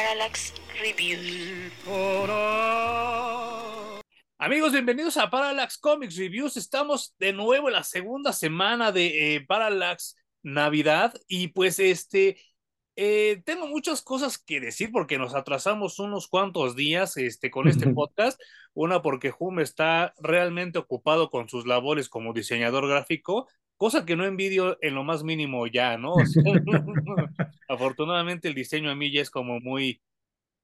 Parallax Reviews. Amigos, bienvenidos a Parallax Comics Reviews. Estamos de nuevo en la segunda semana de eh, Parallax Navidad y pues este eh, tengo muchas cosas que decir porque nos atrasamos unos cuantos días este, con este podcast. Una porque Hum está realmente ocupado con sus labores como diseñador gráfico, cosa que no envidio en lo más mínimo ya, ¿no? O sea, afortunadamente el diseño a mí ya es como muy,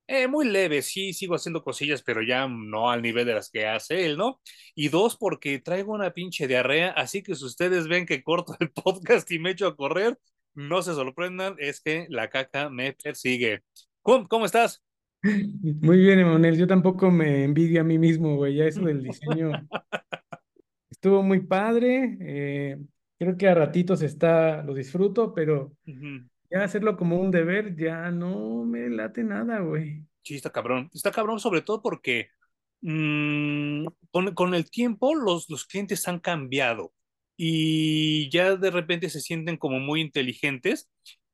eh, muy leve, sí, sigo haciendo cosillas, pero ya no al nivel de las que hace él, ¿no? Y dos, porque traigo una pinche diarrea, así que si ustedes ven que corto el podcast y me echo a correr, no se sorprendan, es que la caca me persigue. ¿Cómo, cómo estás? Muy bien, Emanuel. Yo tampoco me envidio a mí mismo, güey. Ya eso del diseño estuvo muy padre. eh, creo que a ratitos está, lo disfruto, pero Ujú. ya hacerlo como un deber ya no me late nada, güey. Sí, está cabrón. Está cabrón sobre todo porque mm, con, con el tiempo los, los clientes han cambiado y ya de repente se sienten como muy inteligentes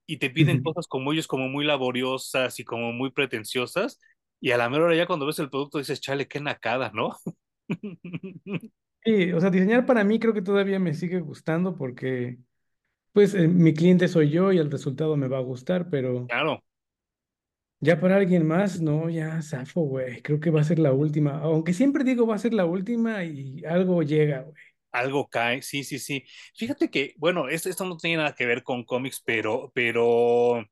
y te piden Ujú. cosas como ellos como muy laboriosas y como muy pretenciosas y a la mera hora ya cuando ves el producto dices, chale, qué nacada, ¿no? Sí, o sea, diseñar para mí creo que todavía me sigue gustando porque, pues, eh, mi cliente soy yo y el resultado me va a gustar, pero Claro, ya para alguien más, no, ya zafo, güey. Creo que va a ser la última. Aunque siempre digo va a ser la última y algo llega, güey. algo cae, sí, sí, sí. Fíjate que, bueno, esto, esto no tiene nada que ver con cómics, pero, pero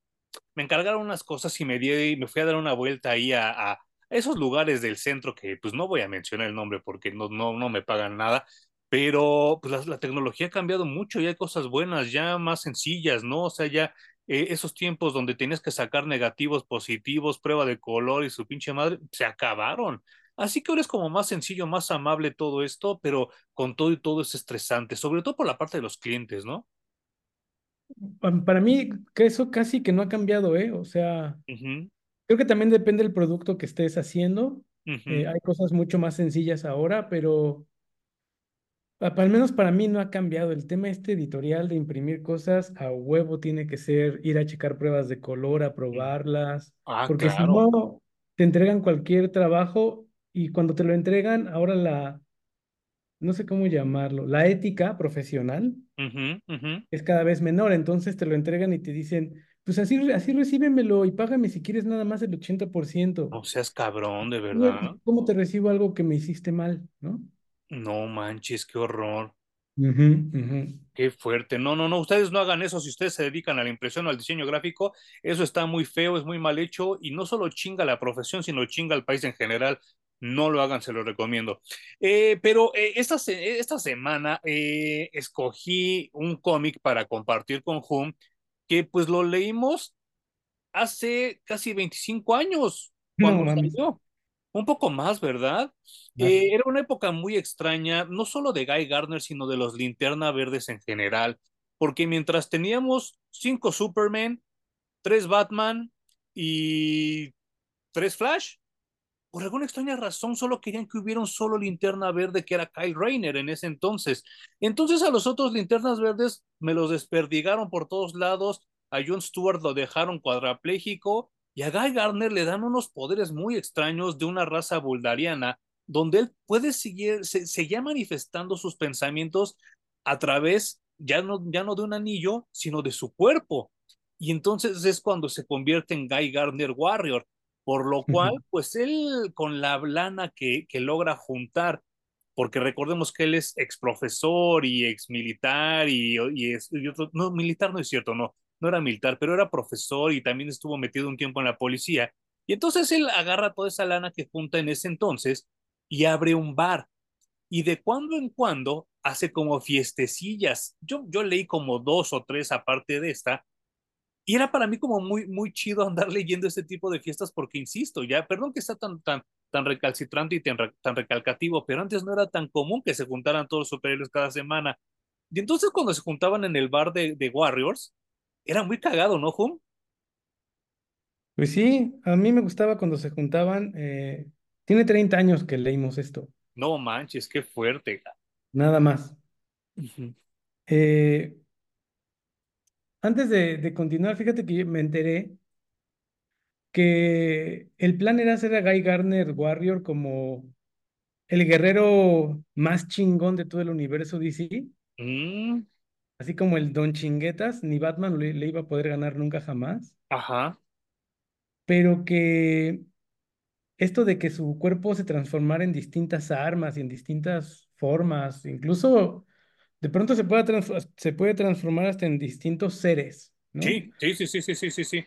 me encargaron unas cosas y me di, me fui a dar una vuelta ahí a, a esos lugares del centro que pues no voy a mencionar el nombre porque no, no, no me pagan nada, pero pues la, la tecnología ha cambiado mucho y hay cosas buenas, ya más sencillas, ¿no? O sea, ya eh, esos tiempos donde tenías que sacar negativos, positivos, prueba de color y su pinche madre, se acabaron. Así que ahora es como más sencillo, más amable todo esto, pero con todo y todo es estresante, sobre todo por la parte de los clientes, ¿no? Pa- Para mí, eso casi que no ha cambiado, ¿eh? O sea, creo que también depende del producto que estés haciendo. Eh, ujú, hay cosas mucho más sencillas ahora, pero al menos para mí no ha cambiado. El tema este editorial de imprimir cosas a huevo tiene que ser ir a checar pruebas de color, a probarlas, Ah, porque si claro. no, te entregan cualquier trabajo y cuando te lo entregan, ahora la, no sé cómo llamarlo, la ética profesional Ujú, ujú. es cada vez menor, entonces te lo entregan y te dicen, pues así, así recíbemelo y págame si quieres nada más el 80%. No seas cabrón, de verdad. ¿y ¿Cómo te recibo algo que me hiciste mal, no? No manches, qué horror. Qué fuerte. No, no, no, ustedes no hagan eso si ustedes se dedican a la impresión o al diseño gráfico. Eso está muy feo, es muy mal hecho y no solo chinga la profesión, sino chinga al país en general. No lo hagan, se lo recomiendo. Eh, pero eh, esta, esta semana eh, escogí un cómic para compartir con Hum, que pues lo leímos hace casi 25 años, No cuando mames, salió. Un poco más, ¿verdad? Eh, era una época muy extraña, no solo de Guy Gardner, sino de los Linterna Verdes en general, porque mientras teníamos cinco Superman, tres Batman y tres Flash, por alguna extraña razón solo querían que hubiera un solo linterna verde que era Kyle Rayner en ese entonces. Entonces a los otros linternas verdes me los desperdigaron por todos lados, a Jon Stewart lo dejaron cuadrapléjico y a Guy Gardner le dan unos poderes muy extraños de una raza buldariana donde él puede seguir, se, seguía manifestando sus pensamientos a través ya no, ya no de un anillo, sino de su cuerpo. Y entonces es cuando se convierte en Guy Gardner Warrior por lo cual, pues él con la lana que, que logra juntar, porque recordemos que él es ex profesor y ex militar y, y, es, y otro, no, militar no es cierto, no, no era militar, pero era profesor y también estuvo metido un tiempo en la policía. Y entonces él agarra toda esa lana que junta en ese entonces y abre un bar. Y de cuando en cuando hace como fiestecillas. Yo, yo leí como dos o tres aparte de esta, y era para mí como muy, muy chido andar leyendo este tipo de fiestas porque, insisto, ya, perdón que está tan, tan, tan recalcitrante y tan, tan recalcativo, pero antes no era tan común que se juntaran todos los superhéroes cada semana. Y entonces cuando se juntaban en el bar de, de Warriors, era muy cagado, ¿no, Hum? Pues sí, a mí me gustaba cuando se juntaban. eh, tiene 30 años que leímos esto, No manches, qué fuerte. nada más. Eh, antes de, de continuar, fíjate que me enteré que el plan era hacer a Guy Gardner Warrior como el guerrero más chingón de todo el universo DC, Mm, así como el Don Chinguetas, ni Batman le, le iba a poder ganar nunca jamás, ajá. pero que esto de que su cuerpo se transformara en distintas armas y en distintas formas, incluso de pronto se puede, se puede transformar hasta en distintos seres, ¿no? Sí, sí, sí, sí, sí, sí, sí, sí.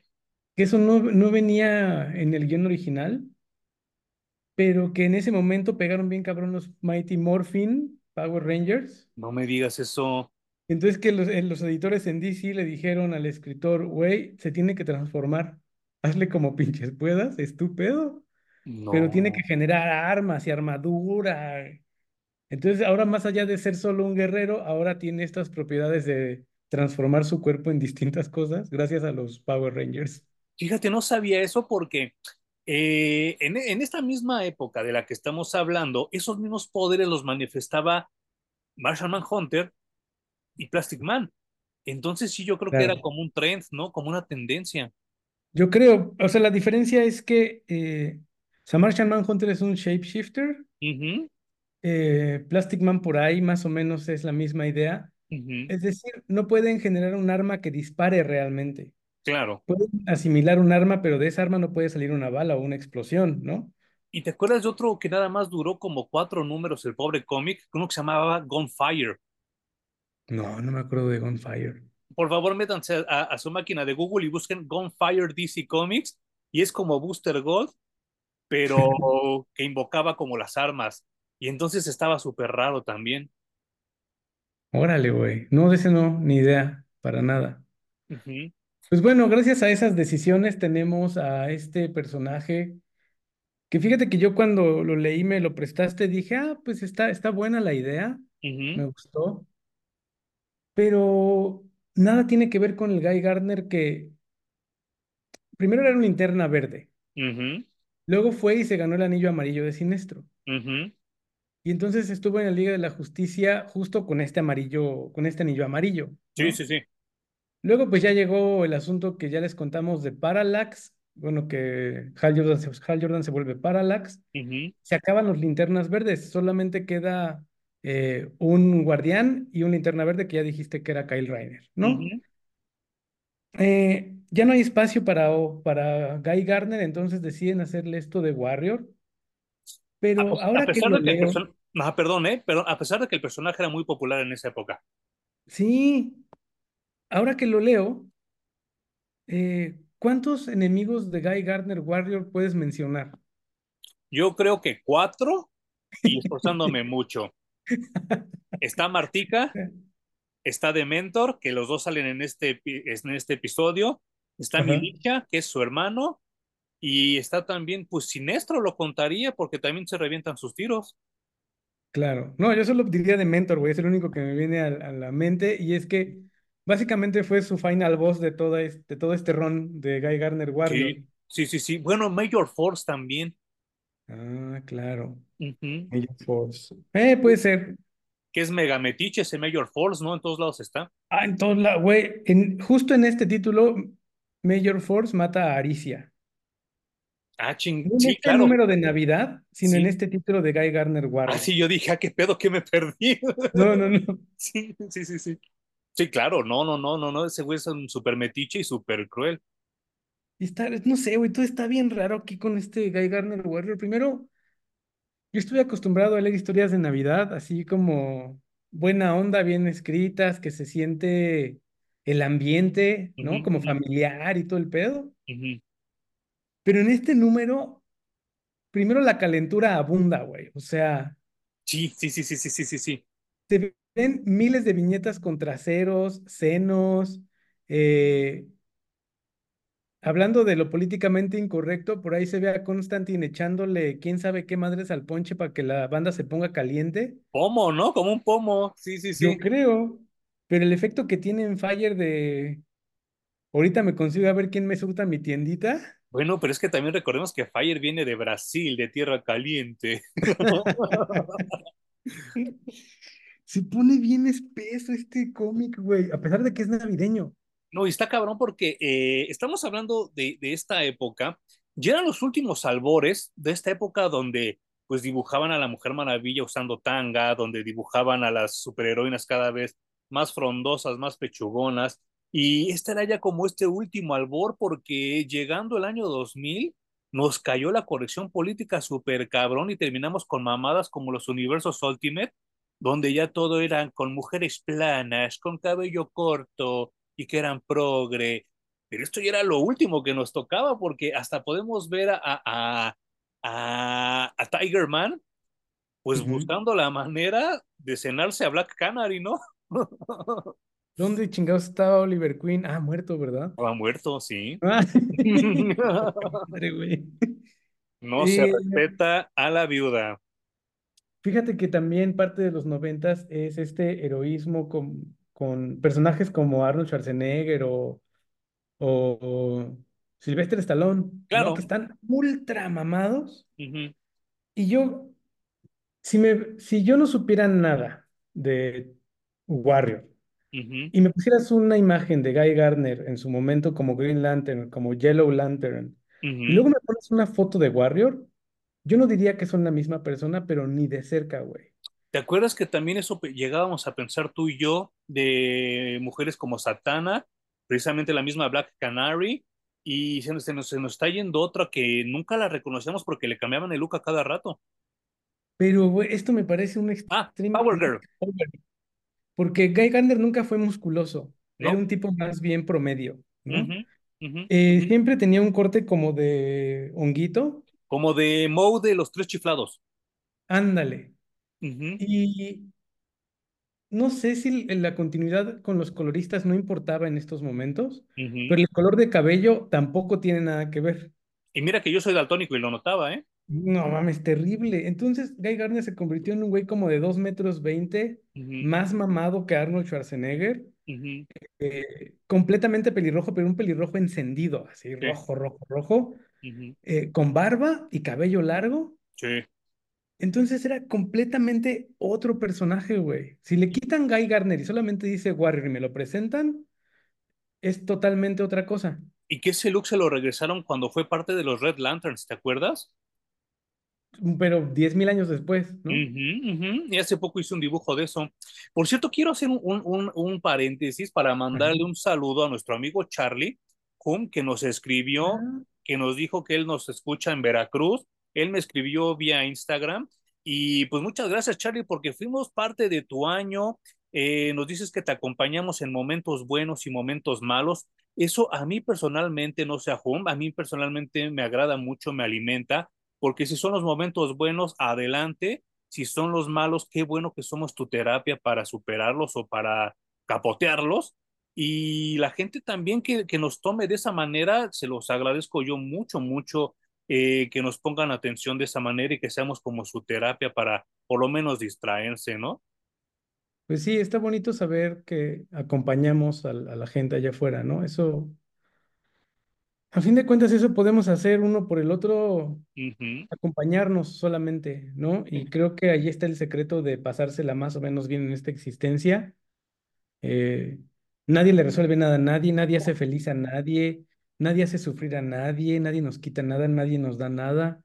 Que eso no, no venía en el guion original, pero que en ese momento pegaron bien cabrón los Mighty Morphin Power Rangers. No me digas eso. Entonces que los, eh, los editores en DC le dijeron al escritor, güey, se tiene que transformar, hazle como pinches puedas, estúpido, pero tiene que No. generar armas y armadura. Entonces ahora más allá de ser solo un guerrero, ahora tiene estas propiedades de transformar su cuerpo en distintas cosas gracias a los Power Rangers. Fíjate, no sabía eso porque eh, en, en esta misma época de la que estamos hablando, esos mismos poderes los manifestaba Martian Manhunter y Plastic Man. Entonces sí, yo creo que era como un trend, ¿no? Como una tendencia. Yo creo, o sea, la diferencia es que eh, o sea, Martian Manhunter es un shapeshifter, Ujú, eh, Plastic Man por ahí más o menos es la misma idea. Es decir, no pueden generar un arma que dispare realmente. claro. Pueden asimilar un arma, pero de esa arma no puede salir una bala o una explosión, ¿no? ¿Y te acuerdas de otro que nada más duró como cuatro números, el pobre cómic? Uno que se llamaba Gunfire. No, no me acuerdo de Gunfire. Por favor, métanse a, a su máquina de Google y busquen Gunfire DC Comics. Y es como Booster Gold, pero que invocaba como las armas. Y entonces estaba súper raro también. Órale, güey. No, de ese no, ni idea, para nada. Pues bueno, gracias a esas decisiones tenemos a este personaje que fíjate que yo cuando lo leí me lo prestaste, dije, ah, pues está, está buena la idea, me gustó, pero nada tiene que ver con el Guy Gardner que primero era una linterna verde, luego fue y se ganó el anillo amarillo de Sinestro. ujú. Y entonces estuvo en la Liga de la Justicia justo con este amarillo, con este anillo amarillo, Sí, ¿no? sí, sí. Luego pues ya llegó el asunto que ya les contamos de Parallax, bueno, que Hal Jordan se, Hal Jordan se vuelve Parallax, se acaban los linternas verdes, solamente queda eh, un guardián y un linterna verde que ya dijiste que era Kyle Reiner, ¿no? Eh, ya no hay espacio para, para Guy Gardner, entonces deciden hacerle esto de Warrior, pero a ahora que pesar de que leo, no, perdón, ¿eh? Pero a pesar de que el personaje era muy popular en esa época. sí, ahora que lo leo, eh, ¿cuántos enemigos de Guy Gardner Warrior puedes mencionar? Yo creo que cuatro y esforzándome mucho. Está Martika, está Dementor, que los dos salen en este, en este episodio. Está. Milicia, que es su hermano. Y está también, pues Sinestro lo contaría porque también se revientan sus tiros. Claro, no, yo solo diría de Mentor, güey, es el único que me viene a, a la mente y es que básicamente fue su final boss de, toda es- de todo este run de Guy Gardner Warrior. Sí, sí, sí, sí. Bueno, Major Force también. Ah, claro. Major Force. Eh, puede ser. Que es Megametiche ese Major Force, ¿no? En todos lados está. Ah, en todos lados, güey, en, justo en este título, Major Force mata a Aricia. Ah, ching. No en Sí, este claro. número de Navidad, sino en este título de Guy Gardner Ah, Warrior. sí, yo dije, ah, qué pedo que me perdí. No, no, no. Sí, sí, sí, sí. Sí, claro, no, no, no, no, no, ese güey es un súper metiche y súper cruel. Y está, no sé, güey, todo está bien raro aquí con este Guy Gardner Warrior. Primero, yo estoy acostumbrado a leer historias de Navidad, así como buena onda, bien escritas, que se siente el ambiente, ¿no? Como familiar y todo el pedo. ujú. Pero en este número, primero la calentura abunda, güey. O sea, Sí, sí, sí, sí, sí, sí, sí, sí. se ven miles de viñetas con traseros, senos, eh, Hablando de lo políticamente incorrecto, por ahí se ve a Constantine echándole quién sabe qué madres al ponche para que la banda se ponga caliente. Pomo, ¿no? Como un pomo. Sí, sí, Yo sí. creo, pero el efecto que tiene en Fire de ahorita me consigo a ver quién me surta mi tiendita, Bueno, pero es que también recordemos que Fire viene de Brasil, de tierra caliente. se pone bien espeso este cómic, güey, a pesar de que es navideño. No, y está cabrón porque eh, estamos hablando de, de, esta época, ya eran los últimos albores de esta época donde pues dibujaban a la Mujer Maravilla usando tanga, donde dibujaban a las superheroínas cada vez más frondosas, más pechugonas, y este era ya como este último albor porque llegando el año 2000 nos cayó la corrección política súper cabrón y terminamos con mamadas como los universos Ultimate, donde ya todo eran con mujeres planas, con cabello corto y que eran progre. Pero esto ya era lo último que nos tocaba porque hasta podemos ver a, a, a, a Tiger Man pues uh -huh. buscando la manera de cenarse a Black Canary, ¿no? ¿Dónde chingados estaba Oliver Queen? Ah, muerto, ¿verdad? Estaba muerto, sí. Ah. Madre, güey. No se respeta a la viuda. Fíjate que también parte de los noventas es este heroísmo con, con personajes como Arnold Schwarzenegger o, o, o Sylvester Stallone, claro. ¿no? que están ultra mamados. Uh -huh. Y yo, si, me, si yo no supiera nada de Warrior, Uh -huh. y me pusieras una imagen de Guy Gardner en su momento como Green Lantern, como Yellow Lantern, Uh -huh. y luego me pones una foto de Warrior, yo no diría que son la misma persona, pero ni de cerca, güey. ¿Te acuerdas que también eso llegábamos a pensar tú y yo de mujeres como Satana, precisamente la misma Black Canary, y se nos, se nos, se nos está yendo otra que nunca la reconocemos porque le cambiaban el look a cada rato? Pero, güey, esto me parece un Ah, extremo. Power Girl. Porque Guy Gardner nunca fue musculoso, ¿No? era un tipo más bien promedio, ¿no? Eh, siempre tenía un corte como de honguito, Como de Moe de los tres chiflados. ándale. Y no sé si la continuidad con los coloristas no importaba en estos momentos, pero el color de cabello tampoco tiene nada que ver. Y mira que yo soy daltónico y lo notaba, ¿eh? No mames, terrible. Entonces, Guy Gardner se convirtió en un güey como de 2 metros 20, Ujú, más mamado que Arnold Schwarzenegger, eh, completamente pelirrojo, pero un pelirrojo encendido, así Sí. rojo, rojo, rojo, eh, con barba y cabello largo. Sí. Entonces era completamente otro personaje, güey. Si le quitan Guy Gardner y solamente dice Warrior y me lo presentan, es totalmente otra cosa. Y que ese look se lo regresaron cuando fue parte de los Red Lanterns, ¿te acuerdas? Pero 10 mil años después, ¿no? Y hace poco hice un dibujo de eso. Por cierto, quiero hacer un, un, un paréntesis para mandarle un saludo a nuestro amigo Charlie Hum, que nos escribió, Ah, que nos dijo que él nos escucha en Veracruz. Él me escribió vía Instagram. Y pues muchas gracias, Charlie, porque fuimos parte de tu año. Eh, nos dices que te acompañamos en momentos buenos y momentos malos. Eso a mí personalmente, no sé a Hum, a mí personalmente me agrada mucho, me alimenta porque si son los momentos buenos, adelante. Si son los malos, qué bueno que somos tu terapia para superarlos o para capotearlos. Y la gente también que, que nos tome de esa manera, se los agradezco yo mucho, mucho, eh, que nos pongan atención de esa manera y que seamos como su terapia para por lo menos distraerse, ¿no? Pues sí, está bonito saber que acompañamos a, a la gente allá afuera, ¿no? Eso, a fin de cuentas, eso podemos hacer uno por el otro, acompañarnos solamente, ¿no? Y creo que ahí está el secreto de pasársela más o menos bien en esta existencia. Eh, nadie le resuelve nada a nadie, nadie hace feliz a nadie, nadie hace sufrir a nadie, nadie nos quita nada, nadie nos da nada.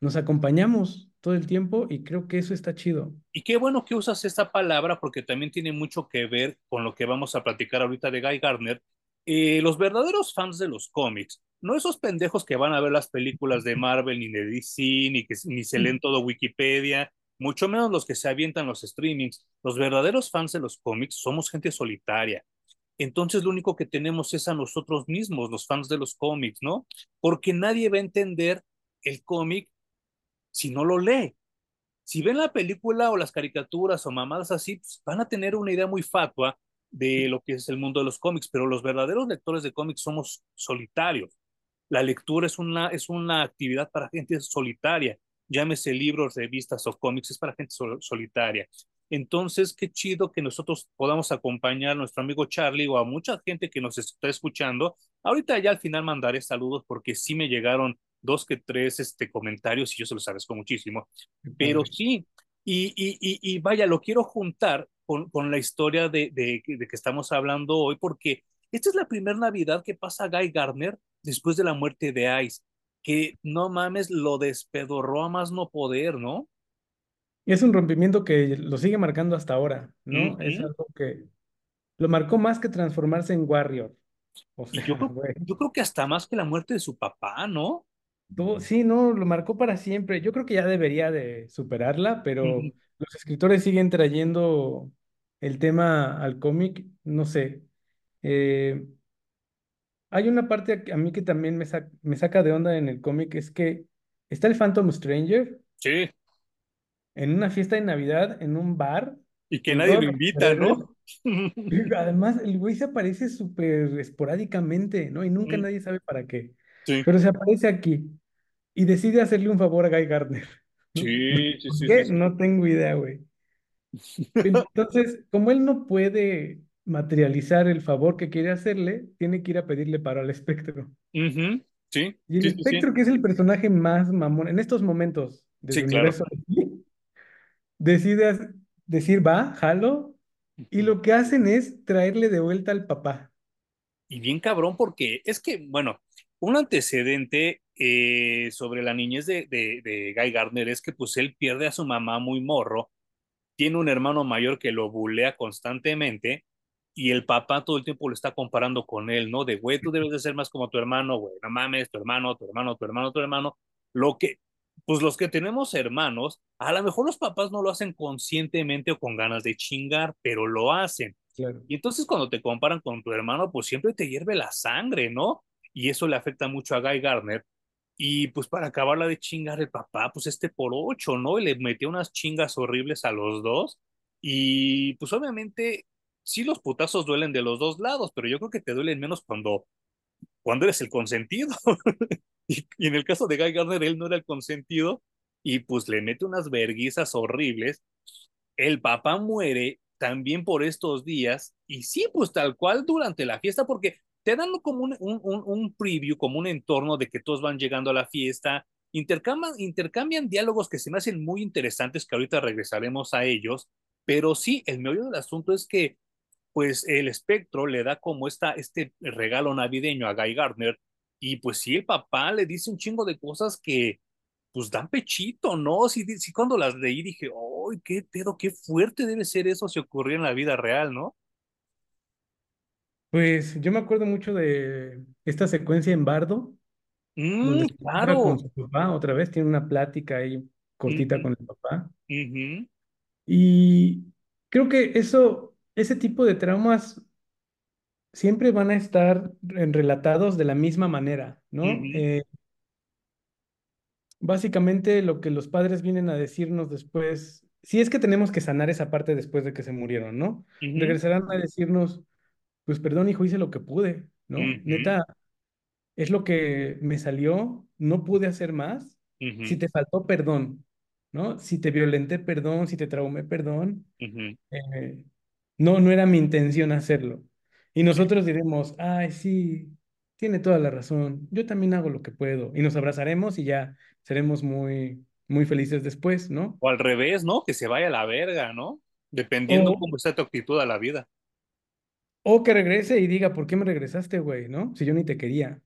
Nos acompañamos todo el tiempo y creo que eso está chido. Y qué bueno que usas esta palabra porque también tiene mucho que ver con lo que vamos a platicar ahorita de Guy Gardner. Eh, los verdaderos fans de los cómics, no esos pendejos que van a ver las películas de Marvel ni de DC, ni que ni se leen todo Wikipedia, mucho menos los que se avientan los streamings. Los verdaderos fans de los cómics somos gente solitaria. Entonces lo único que tenemos es a nosotros mismos, los fans de los cómics, ¿no? Porque nadie va a entender el cómic si no lo lee si ven la película o las caricaturas o mamadas así, pues van a tener una idea muy fatua de lo que es el mundo de los cómics, pero los verdaderos lectores de cómics somos solitarios. La lectura es una, es una actividad para gente solitaria, llámese libros, revistas o cómics, es para gente sol solitaria. Entonces, qué chido que nosotros podamos acompañar a nuestro amigo Charlie o a mucha gente que nos está escuchando. Ahorita ya al final mandaré saludos porque sí me llegaron dos que tres este, comentarios y yo se los agradezco muchísimo. Pero sí, y, y, y, y, vaya, lo quiero juntar con, con la historia de, de, de, que estamos hablando hoy porque esta es la primera Navidad que pasa Guy Gardner después de la muerte de Ice, que no mames, lo despedorró a más no poder, ¿no? Es un rompimiento que lo sigue marcando hasta ahora, ¿no? Es algo que lo marcó más que transformarse en Warrior. O sea, yo, creo, yo creo que hasta más que la muerte de su papá, ¿no? Sí, no, lo marcó para siempre. Yo creo que ya debería de superarla, pero los escritores siguen trayendo el tema al cómic, no sé. Eh, hay una parte a mí que también me, me saca de onda en el cómic, es que está el Phantom Stranger. Sí. En una fiesta de Navidad, en un bar. Y que nadie lo invita, ¿no? Además, el güey se aparece súper esporádicamente, ¿no? Y nunca nadie sabe para qué. Sí. Pero se aparece aquí y decide hacerle un favor a Guy Gardner. Sí, sí, sí, qué? No tengo idea, güey. Entonces, como él no puede materializar el favor que quiere hacerle, tiene que ir a pedirle paro al espectro. Sí. Y el espectro, que es el personaje más mamón en estos momentos del universo, decide decir, va, jalo, y lo que hacen es traerle de vuelta al papá. Y bien cabrón, porque es que, bueno, un antecedente eh, sobre la niñez de, de, Guy Gardner es que pues él pierde a su mamá muy morro, tiene un hermano mayor que lo bulea constantemente y el papá todo el tiempo lo está comparando con él, ¿no? De, güey, tú debes de ser más como tu hermano, güey, no mames, tu hermano, tu hermano, tu hermano, tu hermano. Lo que, pues los que tenemos hermanos, a lo mejor los papás no lo hacen conscientemente o con ganas de chingar, pero lo hacen. Y entonces cuando te comparan con tu hermano, pues siempre te hierve la sangre, ¿no? Y eso le afecta mucho a Guy Gardner. Y pues para acabarla de chingar el papá, pues este por ocho, ¿no? Y le metió unas chingas horribles a los dos. Y pues obviamente sí los putazos duelen de los dos lados, pero yo creo que te duelen menos cuando, cuando eres el consentido. y, en el caso de Guy Gardner, él no era el consentido y pues le mete unas verguizas horribles. El papá muere también por estos días y sí, pues tal cual durante la fiesta, porque te dan como un, un, un preview, como un entorno de que todos van llegando a la fiesta, intercambian, intercambian diálogos que se me hacen muy interesantes, que ahorita regresaremos a ellos, pero sí, el meollo del asunto es que pues el espectro le da como esta, este regalo navideño a Guy Gardner y pues sí, el papá le dice un chingo de cosas que pues dan pechito, ¿no? Sí, sí cuando las leí dije, ¡ay, qué pedo, qué fuerte debe ser eso si ocurriera en la vida real, ¿no? Pues yo me acuerdo mucho de esta secuencia en Bardo, mm, claro. con su papá, otra vez tiene una plática ahí cortita con el papá. Y creo que eso, ese tipo de traumas siempre van a estar relatados de la misma manera, ¿no? Eh, básicamente lo que los padres vienen a decirnos después, si es que tenemos que sanar esa parte después de que se murieron, ¿no? Regresarán a decirnos, pues perdón, hijo, hice lo que pude, ¿no? Neta, es lo que me salió, no pude hacer más. Si te faltó, perdón, ¿no? Si te violenté, perdón, si te traumé, perdón. Eh, no, no era mi intención hacerlo. Y nosotros diremos, ay, sí, tiene toda la razón, yo también hago lo que puedo. Y nos abrazaremos y ya seremos muy, muy felices después, ¿no? O al revés, ¿no? Que se vaya a la verga, ¿no? Dependiendo cómo está tu actitud a la vida. O que regrese y diga, ¿por qué me regresaste, güey? ¿No? Si yo ni te quería.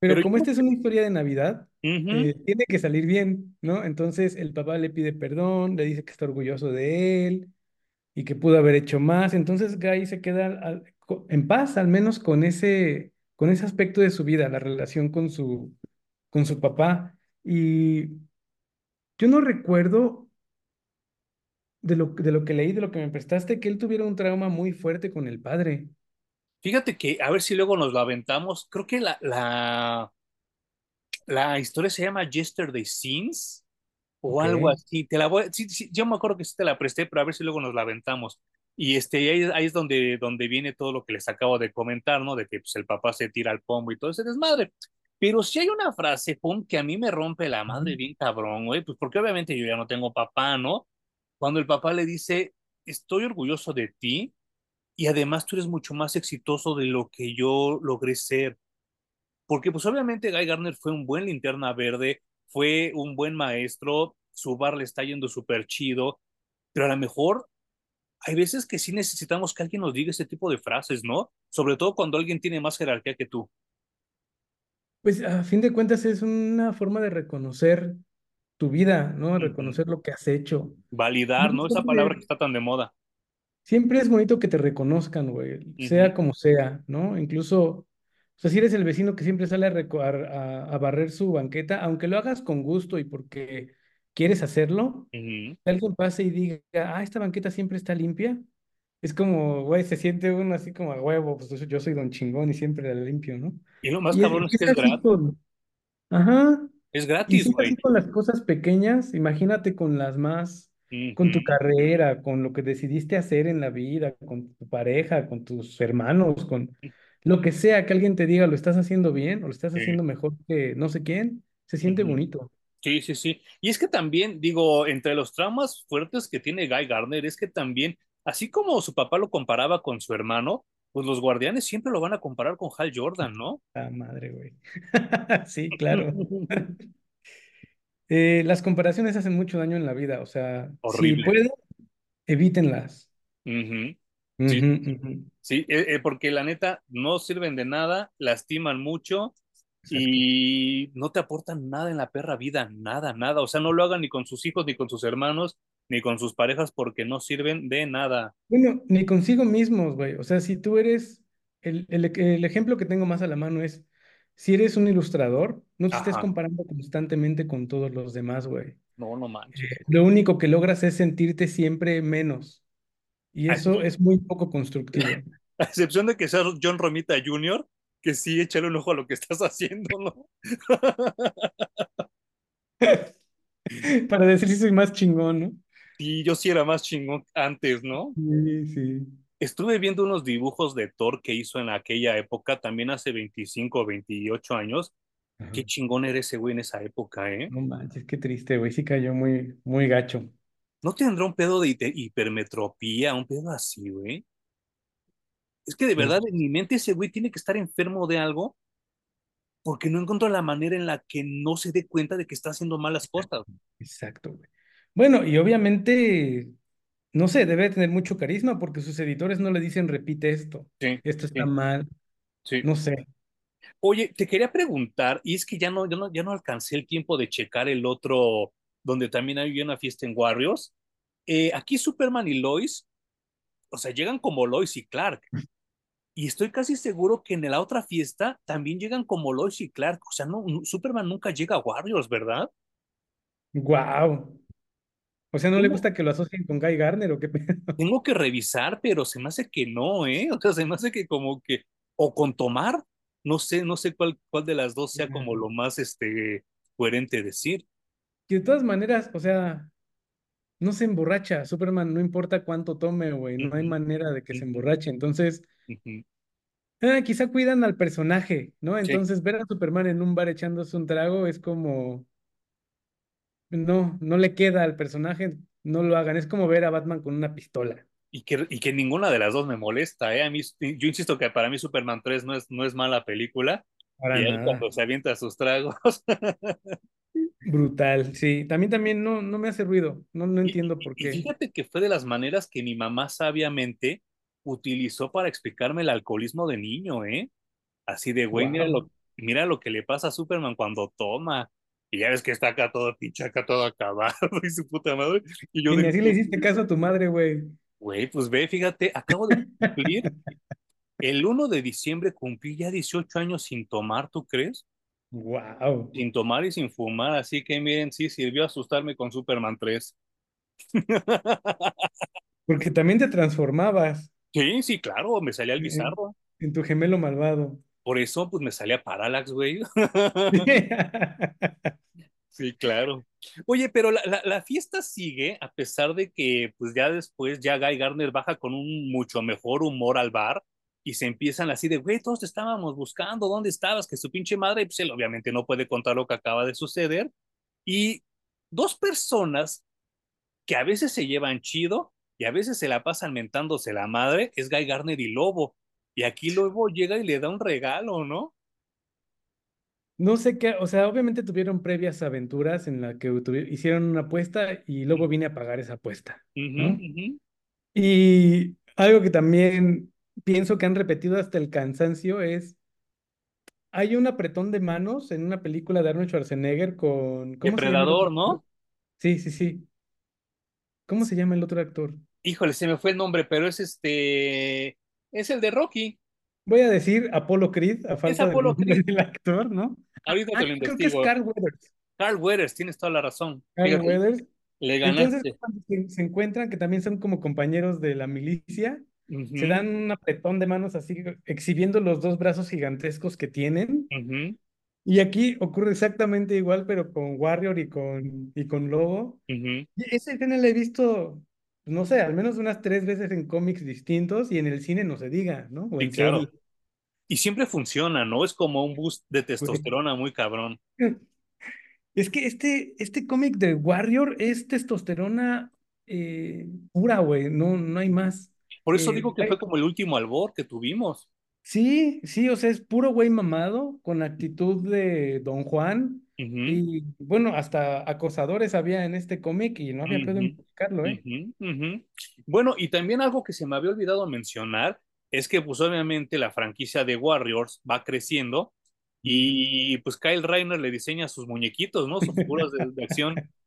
Pero, como esta es una historia de Navidad, eh, tiene que salir bien, ¿no? Entonces el papá le pide perdón, le dice que está orgulloso de él y que pudo haber hecho más. Entonces Guy se queda en paz, al menos con ese, con ese aspecto de su vida, la relación con su, con su papá. Y yo no recuerdo de lo, de lo que leí, de lo que me prestaste, que él tuviera un trauma muy fuerte con el padre. Fíjate que, a ver si luego nos lo aventamos, creo que la, la, la historia se llama Yesterday Scenes o algo así. Te la voy, sí, sí, yo me acuerdo que sí te la presté, pero a ver si luego nos la aventamos. Y este, ahí, ahí, es donde, donde viene todo lo que les acabo de comentar, ¿no? De que pues, el papá se tira al pombo y todo ese desmadre. Pero si hay una frase, pum, que a mí me rompe la madre bien cabrón, güey, pues porque obviamente yo ya no tengo papá, ¿no? cuando el papá le dice, estoy orgulloso de ti y además tú eres mucho más exitoso de lo que yo logré ser. Porque pues obviamente Guy Garner fue un buen linterna verde, fue un buen maestro, su bar le está yendo súper chido, pero a lo mejor hay veces que sí necesitamos que alguien nos diga ese tipo de frases, ¿no? Sobre todo cuando alguien tiene más jerarquía que tú. Pues a fin de cuentas es una forma de reconocer tu vida, ¿no? Reconocer lo que has hecho. Validar, ¿no? Esa palabra que está tan de moda. siempre es bonito que te reconozcan, güey, sea como sea, ¿no? Incluso, o sea, si eres el vecino que siempre sale a, a, a- barrer su banqueta, aunque lo hagas con gusto y porque quieres hacerlo, ujú. que alguien pase y diga, ah, esta banqueta siempre está limpia, es como, güey, se siente uno así como a huevo, pues yo soy don chingón y siempre la limpio, ¿no? Y lo más Y es, cabrón es y que es es gratis. con, ajá, Es gratis, es güey. con las cosas pequeñas, imagínate con las más, con tu carrera, con lo que decidiste hacer en la vida, con tu pareja, con tus hermanos, con lo que sea que alguien te diga, lo estás haciendo bien o lo estás sí, haciendo mejor que no sé quién, se siente bonito. Sí, sí, sí. Y es que también, digo, entre los traumas fuertes que tiene Guy Gardner, es que también, así como su papá lo comparaba con su hermano, pues los guardianes siempre lo van a comparar con Hal Jordan, ¿no? Ah, madre, güey. Sí, claro. Eh, las comparaciones hacen mucho daño en la vida, o sea, si pueden, evítenlas. Ujú. Sí, eh, eh, porque la neta no sirven de nada, lastiman mucho Exacto. y no te aportan nada en la perra vida, nada, nada. O sea, no lo hagan ni con sus hijos, ni con sus hermanos, ni con sus parejas porque no sirven de nada. Bueno, ni consigo mismos, güey. O sea, si tú eres, el, el, el ejemplo que tengo más a la mano es, si eres un ilustrador, no te estés Ajá, comparando constantemente con todos los demás, güey. no, no manches. Lo único que logras es sentirte siempre menos. Y eso es muy poco constructivo. a excepción de que seas John Romita Jr., que sí, échale un ojo a lo que estás haciendo, ¿no? Para decir si soy más chingón, ¿no? Y yo sí era más chingón antes, ¿no? Sí, sí. Estuve viendo unos dibujos de Thor que hizo en aquella época, también hace 25 o 28 años. Ajá. Qué chingón era ese güey en esa época, ¿eh? No manches, qué triste, güey. Sí cayó muy, muy gacho. ¿No tendrá un pedo de hipermetropía, un pedo así, güey? Es que de verdad en mi mente ese güey tiene que estar enfermo de algo porque no encuentro la manera en la que no se dé cuenta de que está haciendo malas cosas. exacto, güey. Bueno, y obviamente, no sé, debe tener mucho carisma porque sus editores no le dicen repite esto, Sí, esto está sí, mal, sí. no sé. Oye, te quería preguntar, y es que ya no, ya no, ya no alcancé el tiempo de checar el otro, donde también hay una fiesta en Warriors. Eh, aquí Superman y Lois, o sea, llegan como Lois y Clark. Y estoy casi seguro que en la otra fiesta también llegan como Lois y Clark. O sea, no, Superman nunca llega a Warriors, ¿verdad? Wow. O sea, ¿no le gusta que lo asocien con Guy Garner o qué pedo? tengo que revisar, pero se me hace que no, ¿eh? O sea, se me hace que como que, o con Tomar, no sé, no sé cuál, cuál de las dos sea como lo más, este, coherente decir. Que de todas maneras, o sea, no se emborracha. Superman no importa cuánto tome, güey, no hay manera de que se emborrache. Entonces, ah, quizá cuidan al personaje, ¿no? Sí, Entonces, ver a Superman en un bar echándose un trago es como, no, no le queda al personaje, no lo hagan. Es como ver a Batman con una pistola. y que, y que ninguna de las dos me molesta, ¿eh? A mí, yo insisto que para mí Superman 3 no es, no es mala película, Para y nada. cuando se avienta sus tragos. Brutal, sí. También, también no, no me hace ruido. No, no entiendo y- por y qué. fíjate que fue de las maneras que mi mamá sabiamente utilizó para explicarme el alcoholismo de niño, ¿eh? Así de, güey, mira lo, mira lo que le pasa a Superman cuando toma. Y ya ves que está acá todo pinche, acá todo acabado y su puta madre. Y yo Y de, así le hiciste caso a tu madre, güey. güey, pues ve, fíjate, acabo de cumplir, el uno de diciembre cumplí ya 18 años sin tomar, ¿tú crees? Wow. Sin tomar y sin fumar, así que miren, sí sirvió asustarme con Superman 3. Porque también te transformabas Sí, sí, claro, me salía el bizarro. en tu gemelo malvado. Por eso, pues me salía Parallax, güey. Sí, claro. Oye, pero la, la, la fiesta sigue, a pesar de que, pues ya después, ya Guy Gardner baja con un mucho mejor humor al bar y se empiezan así de, güey, todos te estábamos buscando, ¿dónde estabas? Que su pinche madre, pues él obviamente no puede contar lo que acaba de suceder. Y dos personas que a veces se llevan chido y a veces se la pasan mentándose la madre, es Guy Gardner y Lobo. Y aquí Lobo llega y le da un regalo, ¿no? No sé qué, o sea, obviamente tuvieron previas aventuras en las que hicieron una apuesta y luego vine a pagar esa apuesta, Ujú, ¿no? ujú. Y algo que también pienso que han repetido hasta el cansancio es, hay un apretón de manos en una película de Arnold Schwarzenegger con, ¿cómo se llama Depredador? ¿no? Sí, sí, sí. ¿Cómo se llama el otro actor? Híjole, se me fue el nombre, pero es este, es el de Rocky, Voy a decir Apollo Creed a falta del Apolo nombre Creed. del actor, ¿no? Ah, Ahorita ah, te lo creo que es investigo. Carl Weathers. Carl Weathers, tienes toda la razón. Carl Fíjate, Weathers. le Entonces, ganaste. cuando se, se encuentran, que también son como compañeros de la milicia, se dan un apretón de manos así, exhibiendo los dos brazos gigantescos que tienen. Y aquí ocurre exactamente igual, pero con Warrior y con, y con Lobo. ujú. Y esa escena la he visto, no sé, al menos unas tres veces en cómics distintos y en el cine no se diga, ¿no? O Sí, en serie. claro. Y siempre funciona, ¿no? Es como un boost de Güey. testosterona muy cabrón. Es que este, este cómic de Warrior es testosterona eh, pura, güey, no, no hay más. Por eso Eh, digo que fue como el último albor que tuvimos. sí, sí, o sea, es puro güey mamado, con actitud de Don Juan. Y bueno, hasta acosadores había en este cómic y no había pedo en ujú, publicarlo, ¿eh? Bueno, y también algo que se me había olvidado mencionar es que pues obviamente la franquicia de Warriors va creciendo y pues Kyle Reiner le diseña sus muñequitos, ¿no? Sus figuras de, de acción.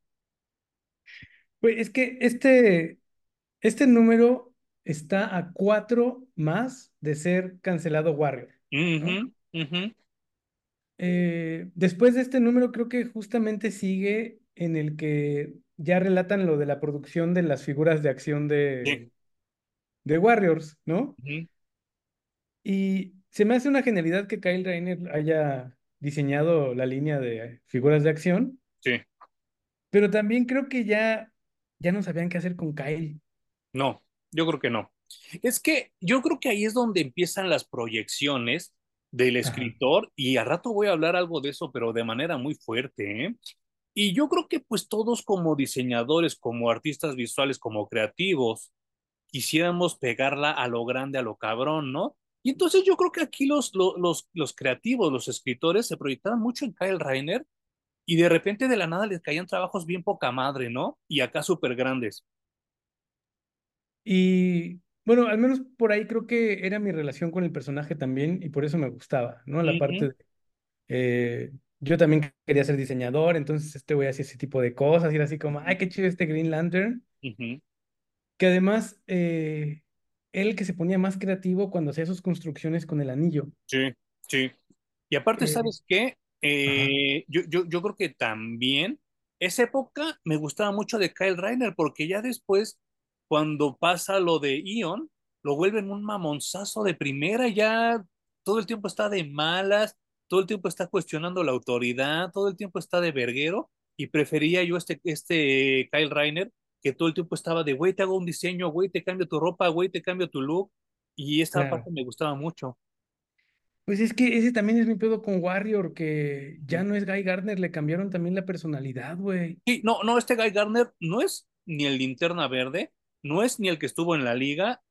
Pues es que este, este número está a cuatro más de ser cancelado Warrior, Eh, después de este número creo que justamente sigue en el que ya relatan lo de la producción de las figuras de acción Sí, de, de Warriors, ¿no? Y se me hace una genialidad que Kyle Rayner haya diseñado la línea de figuras de acción, sí. pero también creo que ya, ya no sabían qué hacer con Kyle. No, yo creo que no. Es que yo creo que ahí es donde empiezan las proyecciones del Ajá. escritor y a rato voy a hablar algo de eso, pero de manera muy fuerte, ¿eh? Y yo creo que pues todos como diseñadores, como artistas visuales, como creativos, quisiéramos pegarla a lo grande, a lo cabrón, ¿no? Y entonces yo creo que aquí los, los, los, los creativos, los escritores se proyectaban mucho en Kyle Reiner y de repente de la nada les caían trabajos bien poca madre, ¿no? Y acá súper grandes. Y bueno, al menos por ahí creo que era mi relación con el personaje también y por eso me gustaba, ¿no? La parte de, eh, yo también quería ser diseñador, entonces este güey hacía ese tipo de cosas y era así como, ay, qué chido este Green Lantern, que además eh, él que se ponía más creativo cuando hacía sus construcciones con el anillo. Sí, sí. Y aparte, Eh, ¿sabes qué? Eh, yo, yo, yo creo que también esa época me gustaba mucho de Kyle Reiner, porque ya después, cuando pasa lo de Ion, lo vuelven un mamonzazo de primera, ya todo el tiempo está de malas, todo el tiempo está cuestionando la autoridad, todo el tiempo está de verguero, y prefería yo este, este Kyle Reiner, que todo el tiempo estaba de, güey, te hago un diseño, güey, te cambio tu ropa, güey, te cambio tu look, y esta parte me gustaba mucho. Pues es que ese también es mi pedo con Warrior, que ya no es Guy Gardner, le cambiaron también la personalidad, güey. Sí, no, no, este Guy Gardner no es ni el linterna verde, no es ni el que estuvo en la liga,